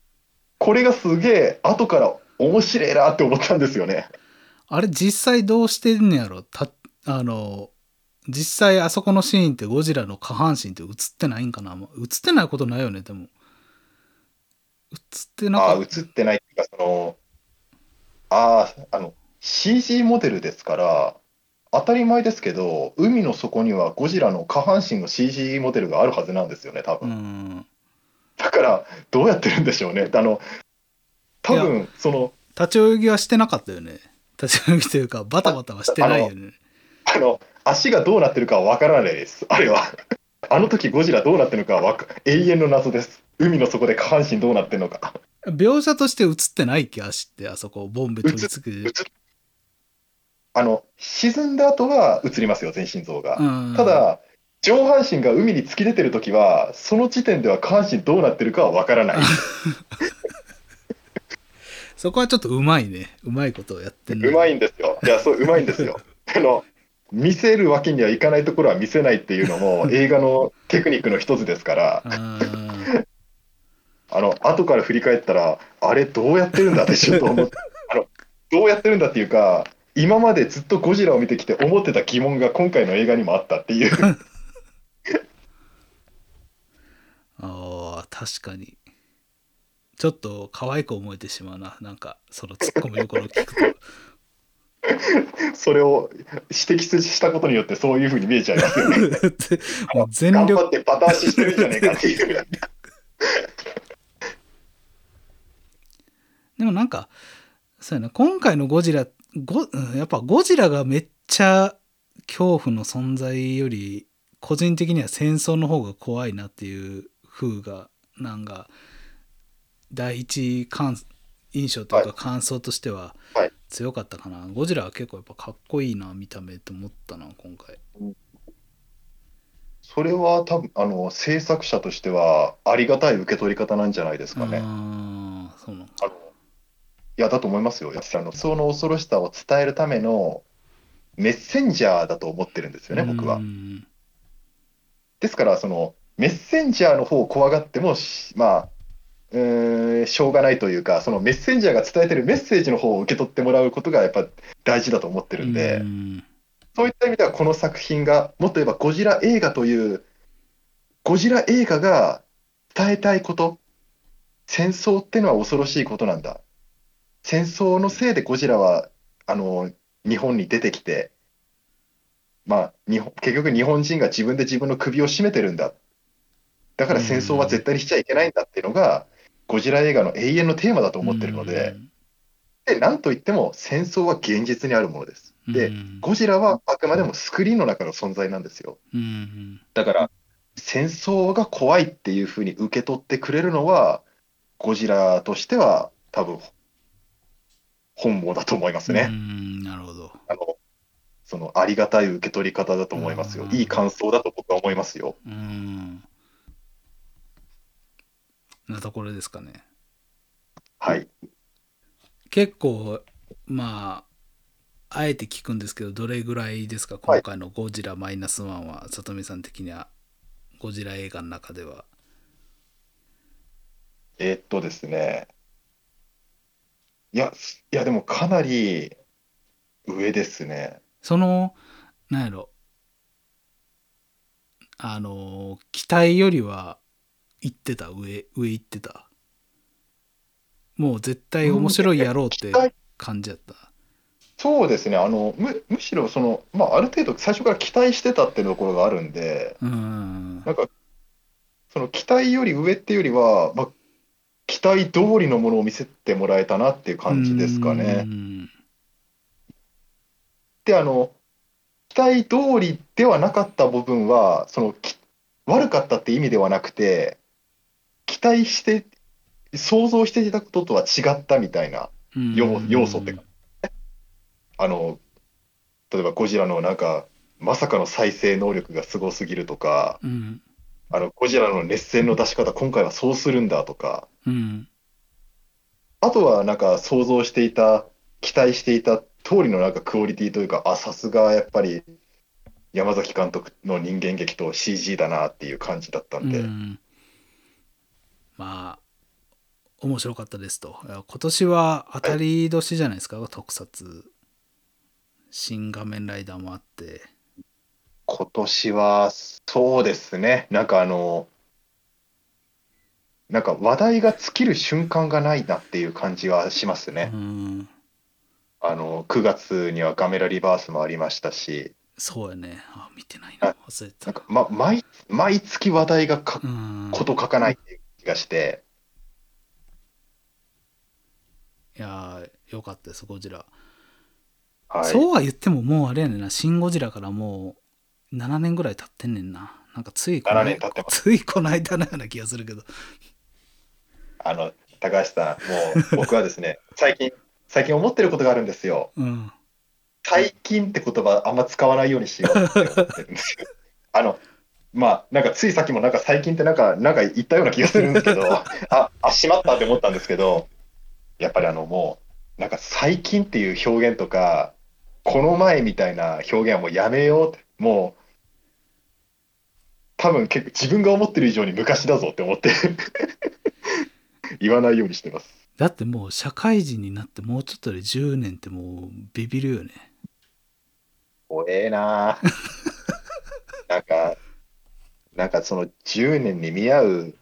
これがすげえ、後から面白いなって思ったんですよね。あれ実際どうしてんねやろ？たあの実際あそこのシーンってゴジラの下半身って映ってないんかな？映ってないことないよねでも映ってなああ、かっ映ってないっていうか、その、ああ、あの、CG モデルですから、当たり前ですけど、海の底にはゴジラの下半身の CG モデルがあるはずなんですよね、多う分。ん。だから、どうやってるんでしょうね。あの、多い分、その、立ち泳ぎはしてなかったよね。立ち泳ぎというか、バタバタはしてないよね。あの、足がどうなってるかはわからないです。あれは。あの時ゴジラどうなってるのかは永遠の謎です。海の底で下半身どうなってるのか。描写として映ってないっけ足って、あそこ、ボンベ取り付映っけあの、沈んだ後は映りますよ、全身像が。うんただ、上半身が海に突き出てる時は、その時点では下半身どうなってるかはわからない。そこはちょっとうまいね。うまいことをやってんうまい。いんですよ。いや、そう、うまいんですよ。あの、見せるわけにはいかないところは見せないっていうのも 映画のテクニックの一つですから、うんあの、後から振り返ったら、あれどうやってるんだってちょっと思って、あの、どうやってるんだっていうか、今までずっとゴジラを見てきて思ってた疑問が今回の映画にもあったっていう。ああ、確かに。ちょっと可愛く思えてしまうな。なんか、そのツッコミどころを聞くと。それを指摘したことによってそういうふうに見えちゃいますよね。全頑張力ってバタ足してるんじゃねえかっていう。でもなんか、そうやな、今回のゴジラ、ゴうんやっぱゴジラがめっちゃ恐怖の存在より、個人的には戦争の方が怖いなっていう風が、なんか、第一感印象というか感想としてははい強かったかな。ゴジラは結構やっぱかっこいいな、見た目と思ったな、今回。それは多分あの制作者としてはありがたい受け取り方なんじゃないですかね。ああ、そうなのあのいやだと思いますよ。あのその恐ろしさを伝えるためのメッセンジャーだと思ってるんですよね、僕はう。んですから、そのメッセンジャーの方を怖がっても、しまあ、うんしょうがないというか、そのメッセンジャーが伝えてるメッセージの方を受け取ってもらうことがやっぱ大事だと思ってるんで。うんそういった意味では、この作品が、もっと言えばゴジラ映画という、ゴジラ映画が伝えたいこと、戦争ってのは恐ろしいことなんだ。戦争のせいでゴジラは、あの、日本に出てきて、まあ、日本結局日本人が自分で自分の首を絞めてるんだ。だから戦争は絶対にしちゃいけないんだっていうのが、ゴジラ映画の永遠のテーマだと思ってるので、で、なんといっても戦争は現実にあるものです。で、うんゴジラはあくまでもスクリーンの中の存在なんですよ。うんだから、戦争が怖いっていうふうに受け取ってくれるのは、ゴジラとしては多分、本望だと思いますうね。んなるほど。あの、そのありがたい受け取り方だと思いますよう。んいい感想だと僕は思いますよ。うん。なところですかね。はい。結構、まあ、あえて聞くんですけど、どれぐらいですか、はい今回のゴジラマイナスワンは、里見さん的には、ゴジラ映画の中では。えーっとですね。いや、すいやでもかなり上ですね。その、なんやろ、あの、期待よりは、行ってた、上、上行ってた。もう絶対面白いやろうって感じやった。そうですね。あの、む、むしろその、まあ、ある程度最初から期待してたっていうところがあるんで、うん。なんか、その期待より上っていうよりは、まあ、期待通りのものを見せてもらえたなっていう感じですかうね。んで、あの、期待通りではなかった部分は、その、き悪かったって意味ではなくて、期待して、想像していたこととは違ったみたいなうん。要要素ってあの、例えばゴジラのなんか、まさかの再生能力がすごすぎるとか、うん。あの、ゴジラの熱戦の出し方、今回はそうするんだとか、うん。あとはなんか想像していた、期待していた通りのなんかクオリティというか、あ、さすがやっぱり山崎監督の人間劇と CG だなっていう感じだったんで、うんまあ面白かったですと今年は当たり年じゃないですか、特撮新画面ライダーもあって今年はそうですね、なんかあの、なんか話題が尽きる瞬間がないなっていう感じはしますね。うんあの、9月にはガメラリバースもありましたし、そうやね。あ、見てないな。あ忘れてたなん。か、ま、毎、毎月話題がかうん。こと書かないっていう気がして、いやー、よかったです、ゴジラ。はい。そうは言ってももうあれやねんな、シン・ゴジラからもう7年ぐらい経ってんねんな。なんかついこの7年経ってますついこの間のような気がするけど。あの、高橋さん、もう僕はですね、最近、最近思ってることがあるんですよ。うん。最近って言葉あんま使わないようにしようって思ってるんですよ。あの、まあ、なんかついさっきもなんか最近ってなんか、なんか言ったような気がするんですけど、あ、あ、しまったって思ったんですけど、やっぱりあのもう、なんか最近っていう表現とか、この前みたいな表現はもうやめようって、もう、多分結構自分が思ってる以上に昔だぞって思って 言わないようにしてます。だってもう社会人になってもうちょっとで10年ってもうビビるよね。怖えななんか、なんかその10年に見合う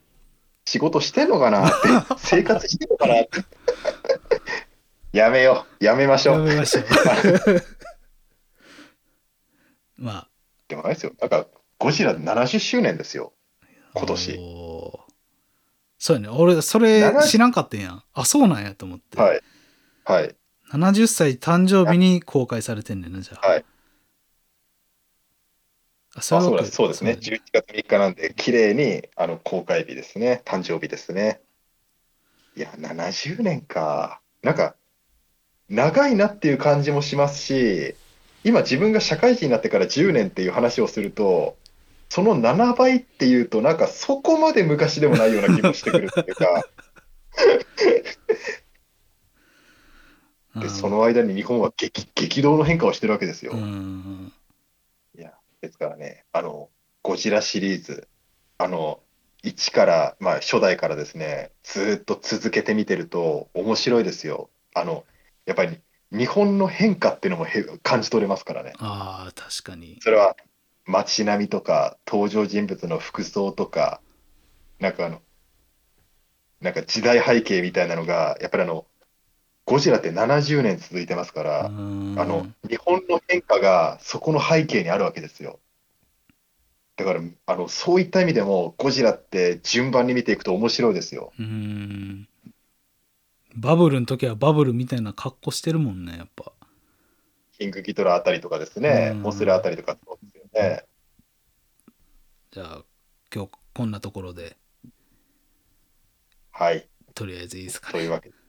仕事してんのかなって、生活してんのかなって。やめよう、やめましょう。やめましょう。まあ、でもあれですよ、なんか、ゴジラ70周年ですよ、今年。そうやね。俺、それ70知らんかったんやん。あ、そうなんやと思って。はい。はい。70歳誕生日に公開されてんねんな、じゃあ。はい。あ、あそうそうですね。11月3日なんで、綺麗にあの公開日ですね。誕生日ですね。いや、70年か。なんか、長いなっていう感じもしますし、今自分が社会人になってから10年っていう話をすると、その7倍っていうと、なんかそこまで昔でもないような気もしてくるっていうか、で、その間に日本は激、激動の変化をしてるわけですよう。ん。ですからね、あの、ゴジラシリーズ、あの、1から、まあ、初代からですね、ずーっと続けてみてると面白いですよ。あの、やっぱり日本の変化っていうのもへ感じ取れますからね。ああ、確かに。それは街並みとか、登場人物の服装とか、なんかあの、なんか時代背景みたいなのが、やっぱりあの、ゴジラって70年続いてますから、うんあの、日本の変化がそこの背景にあるわけですよ。だから、あの、そういった意味でも、ゴジラって順番に見ていくと面白いですよ。うん。バブルの時はバブルみたいな格好してるもんね、やっぱ。キングギドラあたりとかですねう、んモスラあたりとかそうですよね。じゃあ、今日こんなところで、はい。とりあえずいいですかね。というわけで。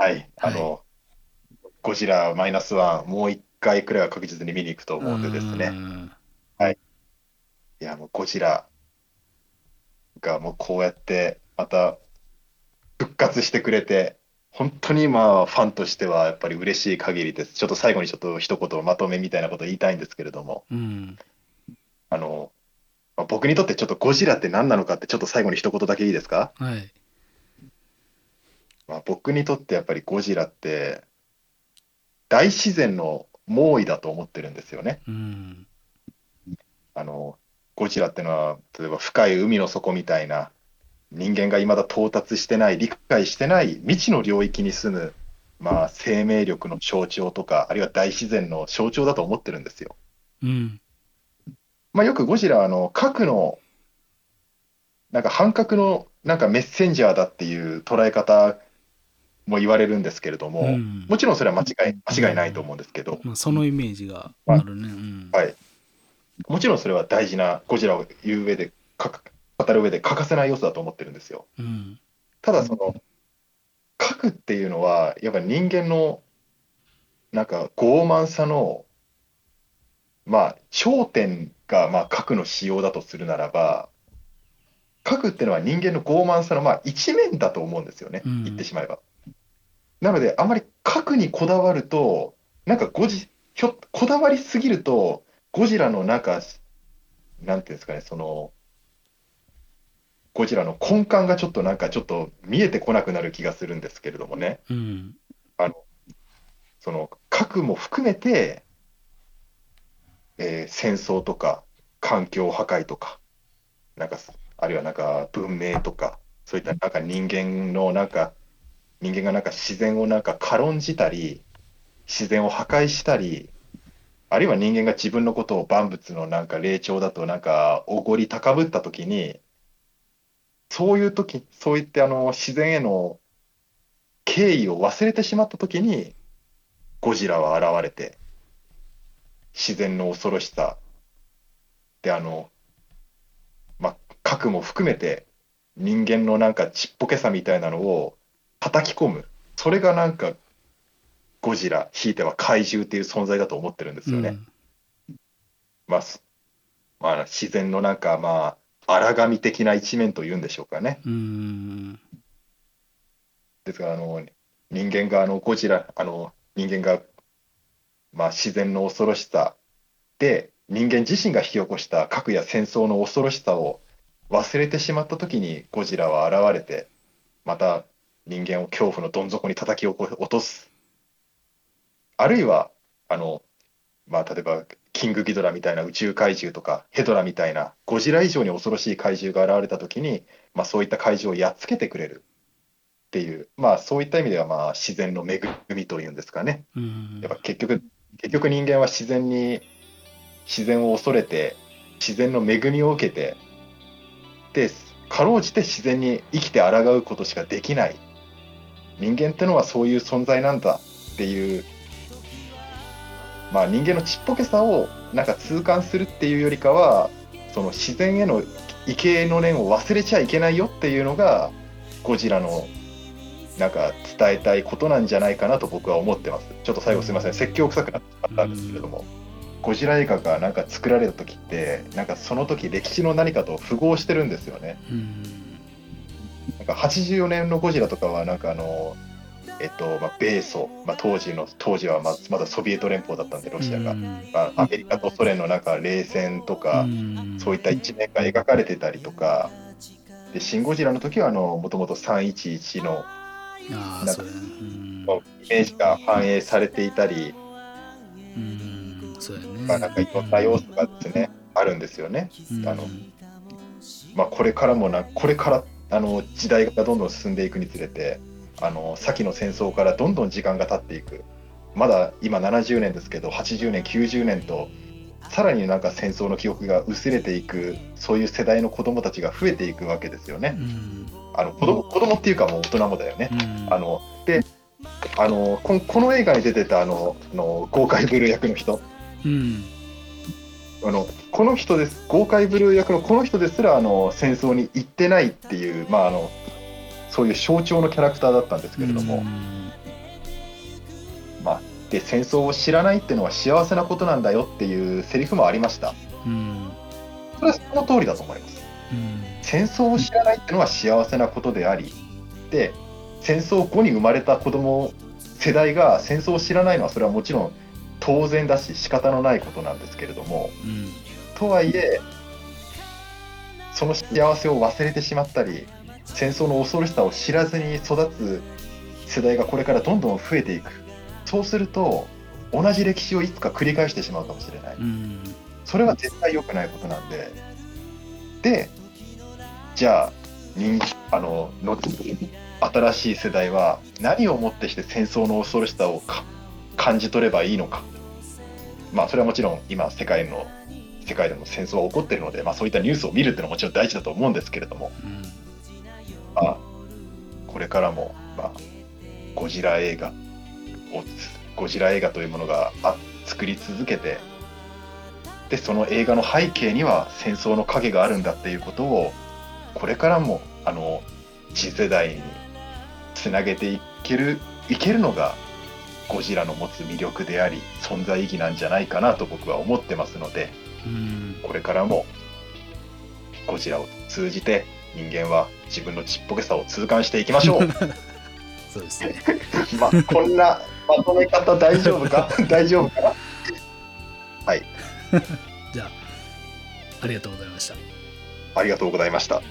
はい。あの、ゴジラマイナスワン、もう一回くらいは確実に見に行くと思うんでですうね。んいや、もうゴジラがもうこうやってまた復活してくれて、本当にまあファンとしてはやっぱり嬉しい限りです。ちょっと最後にちょっと一言まとめみたいなこと言いたいんですけれども、うん。あの、まあ僕にとってちょっとゴジラって何なのかってちょっと最後に一言だけいいですか？はい。まあ、僕にとってやっぱりゴジラって大自然の猛威だと思ってるんですよね。うん。あの、ゴジラってのは、例えば深い海の底みたいな、人間が未だ到達してない、理解してない未知の領域に住む、まあ、生命力の象徴とか、あるいは大自然の象徴だと思ってるんですよ。うん。まあ、よくゴジラは、あの、核の、なんか反核の、なんかメッセンジャーだっていう捉え方も言われるんですけれども、うんもちろんそれは間違い、間違いないと思うんですけど、まあ、そのイメージがあるね。うん。はい。もちろんそれは大事な、ゴジラを言う上で、か語る上で欠かせない要素だと思ってるんですよ。うん。ただその、核っていうのは、やっぱり人間の、なんか傲慢さの、まあ、頂点が、まあ、核の使用だとするならば、核っていうのは人間の傲慢さの、まあ、一面だと思うんですよね、うん言ってしまえば。なので、あまり核にこだわると、なんかゴジ、ひょこだわりすぎると、ゴジラのなんか、なんていうんですかね、その、ゴジラの根幹がちょっとなんかちょっと見えてこなくなる気がするんですけれどもね、うん。その核も含めて、えー戦争とか環境破壊とか、なんか、あるいはなんか文明とか、そういったなんか人間のなんか、人間がなんか自然をなんか軽んじたり自然を破壊したり、あるいは人間が自分のことを万物のなんか霊長だとなんかおごり高ぶったときに、そういうとき、そういってあの自然への敬意を忘れてしまったときに、ゴジラは現れて、自然の恐ろしさで、あの、まあ、核も含めて人間のなんかちっぽけさみたいなのを叩き込む。それがなんかゴジラ、ひいては怪獣っていう存在だと思ってるんですよね。まあ、すまあ、自然のなんかまあ、荒神的な一面というんでしょうかね。うんですから、あの、人間があのゴジラ、あの、人間が、まあ、自然の恐ろしさで、人間自身が引き起こした核や戦争の恐ろしさを忘れてしまったときにゴジラは現れて、また人間を恐怖のどん底に叩き起こ落とす。あるいは、あの、まあ、例えば、キングギドラみたいな宇宙怪獣とか、ヘドラみたいなゴジラ以上に恐ろしい怪獣が現れたときに、まあ、そういった怪獣をやっつけてくれるっていう、まあ、そういった意味では、まあ、自然の恵みというんですかね。うんやっぱ結局、結局人間は自然に、自然を恐れて、自然の恵みを受けて、で、かろうじて自然に生きて抗うことしかできない。人間ってのはそういう存在なんだっていう、まあ人間のちっぽけさをなんか痛感するっていうよりかは、その自然への畏敬の念を忘れちゃいけないよっていうのが、ゴジラのなんか伝えたいことなんじゃないかなと僕は思ってます。ちょっと最後すみません、説教臭くなってしまったんですけれども、ゴジラ映画がなんか作られた時って、なんかその時歴史の何かと符合してるんですよね。うんなんか84年のゴジラとかはなんかあの、えっとまあ、米ソ、まあ、当時の当時はままだソビエト連邦だったんでロシアが、うん。まあ、アメリカとソ連のなんか冷戦とか、うん。そういった一面が描かれてたりとか。でシン・ゴジラの時はあのもともと311のああそうやねうん。まあイメージが反映されていたり、うんそうやね。まあ、なんかいろんな要素がですねあるんですよね。うん。あのまあ、これからもなこれからあの時代がどんどん進んでいくにつれてあの先の戦争からどんどん時間が経っていく。まだ今70年ですけど80年90年とさらになんか戦争の記憶が薄れていくそういう世代の子供たちが増えていくわけですよね。うん。あの子供子供っていうかもう大人もだよね。うん。あのであのここの映画に出てたあのあの豪快ブルー役の人。うんあのこの人です。豪快ブルー役のこの人ですらあの戦争に行ってないっていう、まあ、あのそういう象徴のキャラクターだったんですけれども、うん。まあ、で戦争を知らないっていうのは幸せなことなんだよっていうセリフもありました。うん。それはその通りだと思います。うん。戦争を知らないっていうのは幸せなことでありで戦争後に生まれた子供世代が戦争を知らないのはそれはもちろん当然だし仕方のないことなんですけれどもうん。とはいえその幸せを忘れてしまったり戦争の恐ろしさを知らずに育つ世代がこれからどんどん増えていく。そうすると同じ歴史をいつか繰り返してしまうかもしれない。うん。それは絶対良くないことなんで。でじゃあ人あの後に新しい世代は何をもってして戦争の恐ろしさをか感じ取ればいいのか。まあそれはもちろん今世界の世界でも戦争が起こっているので、まあ、そういったニュースを見るっていうのはもちろん大事だと思うんですけれども、うん。まあ、これからも、まあ、ゴジラ映画をゴジラ映画というものがあ作り続けてでその映画の背景には戦争の影があるんだっていうことをこれからもあの次世代につなげていけるいけるのがゴジラの持つ魅力であり存在意義なんじゃないかなと僕は思ってますのでうん。これからもゴジラを通じて人間は自分のちっぽけさを痛感していきましょう。そうですね。まあ、こんなまとめ方大丈夫か？大丈夫か？なはい、じゃあありがとうございました。ありがとうございました。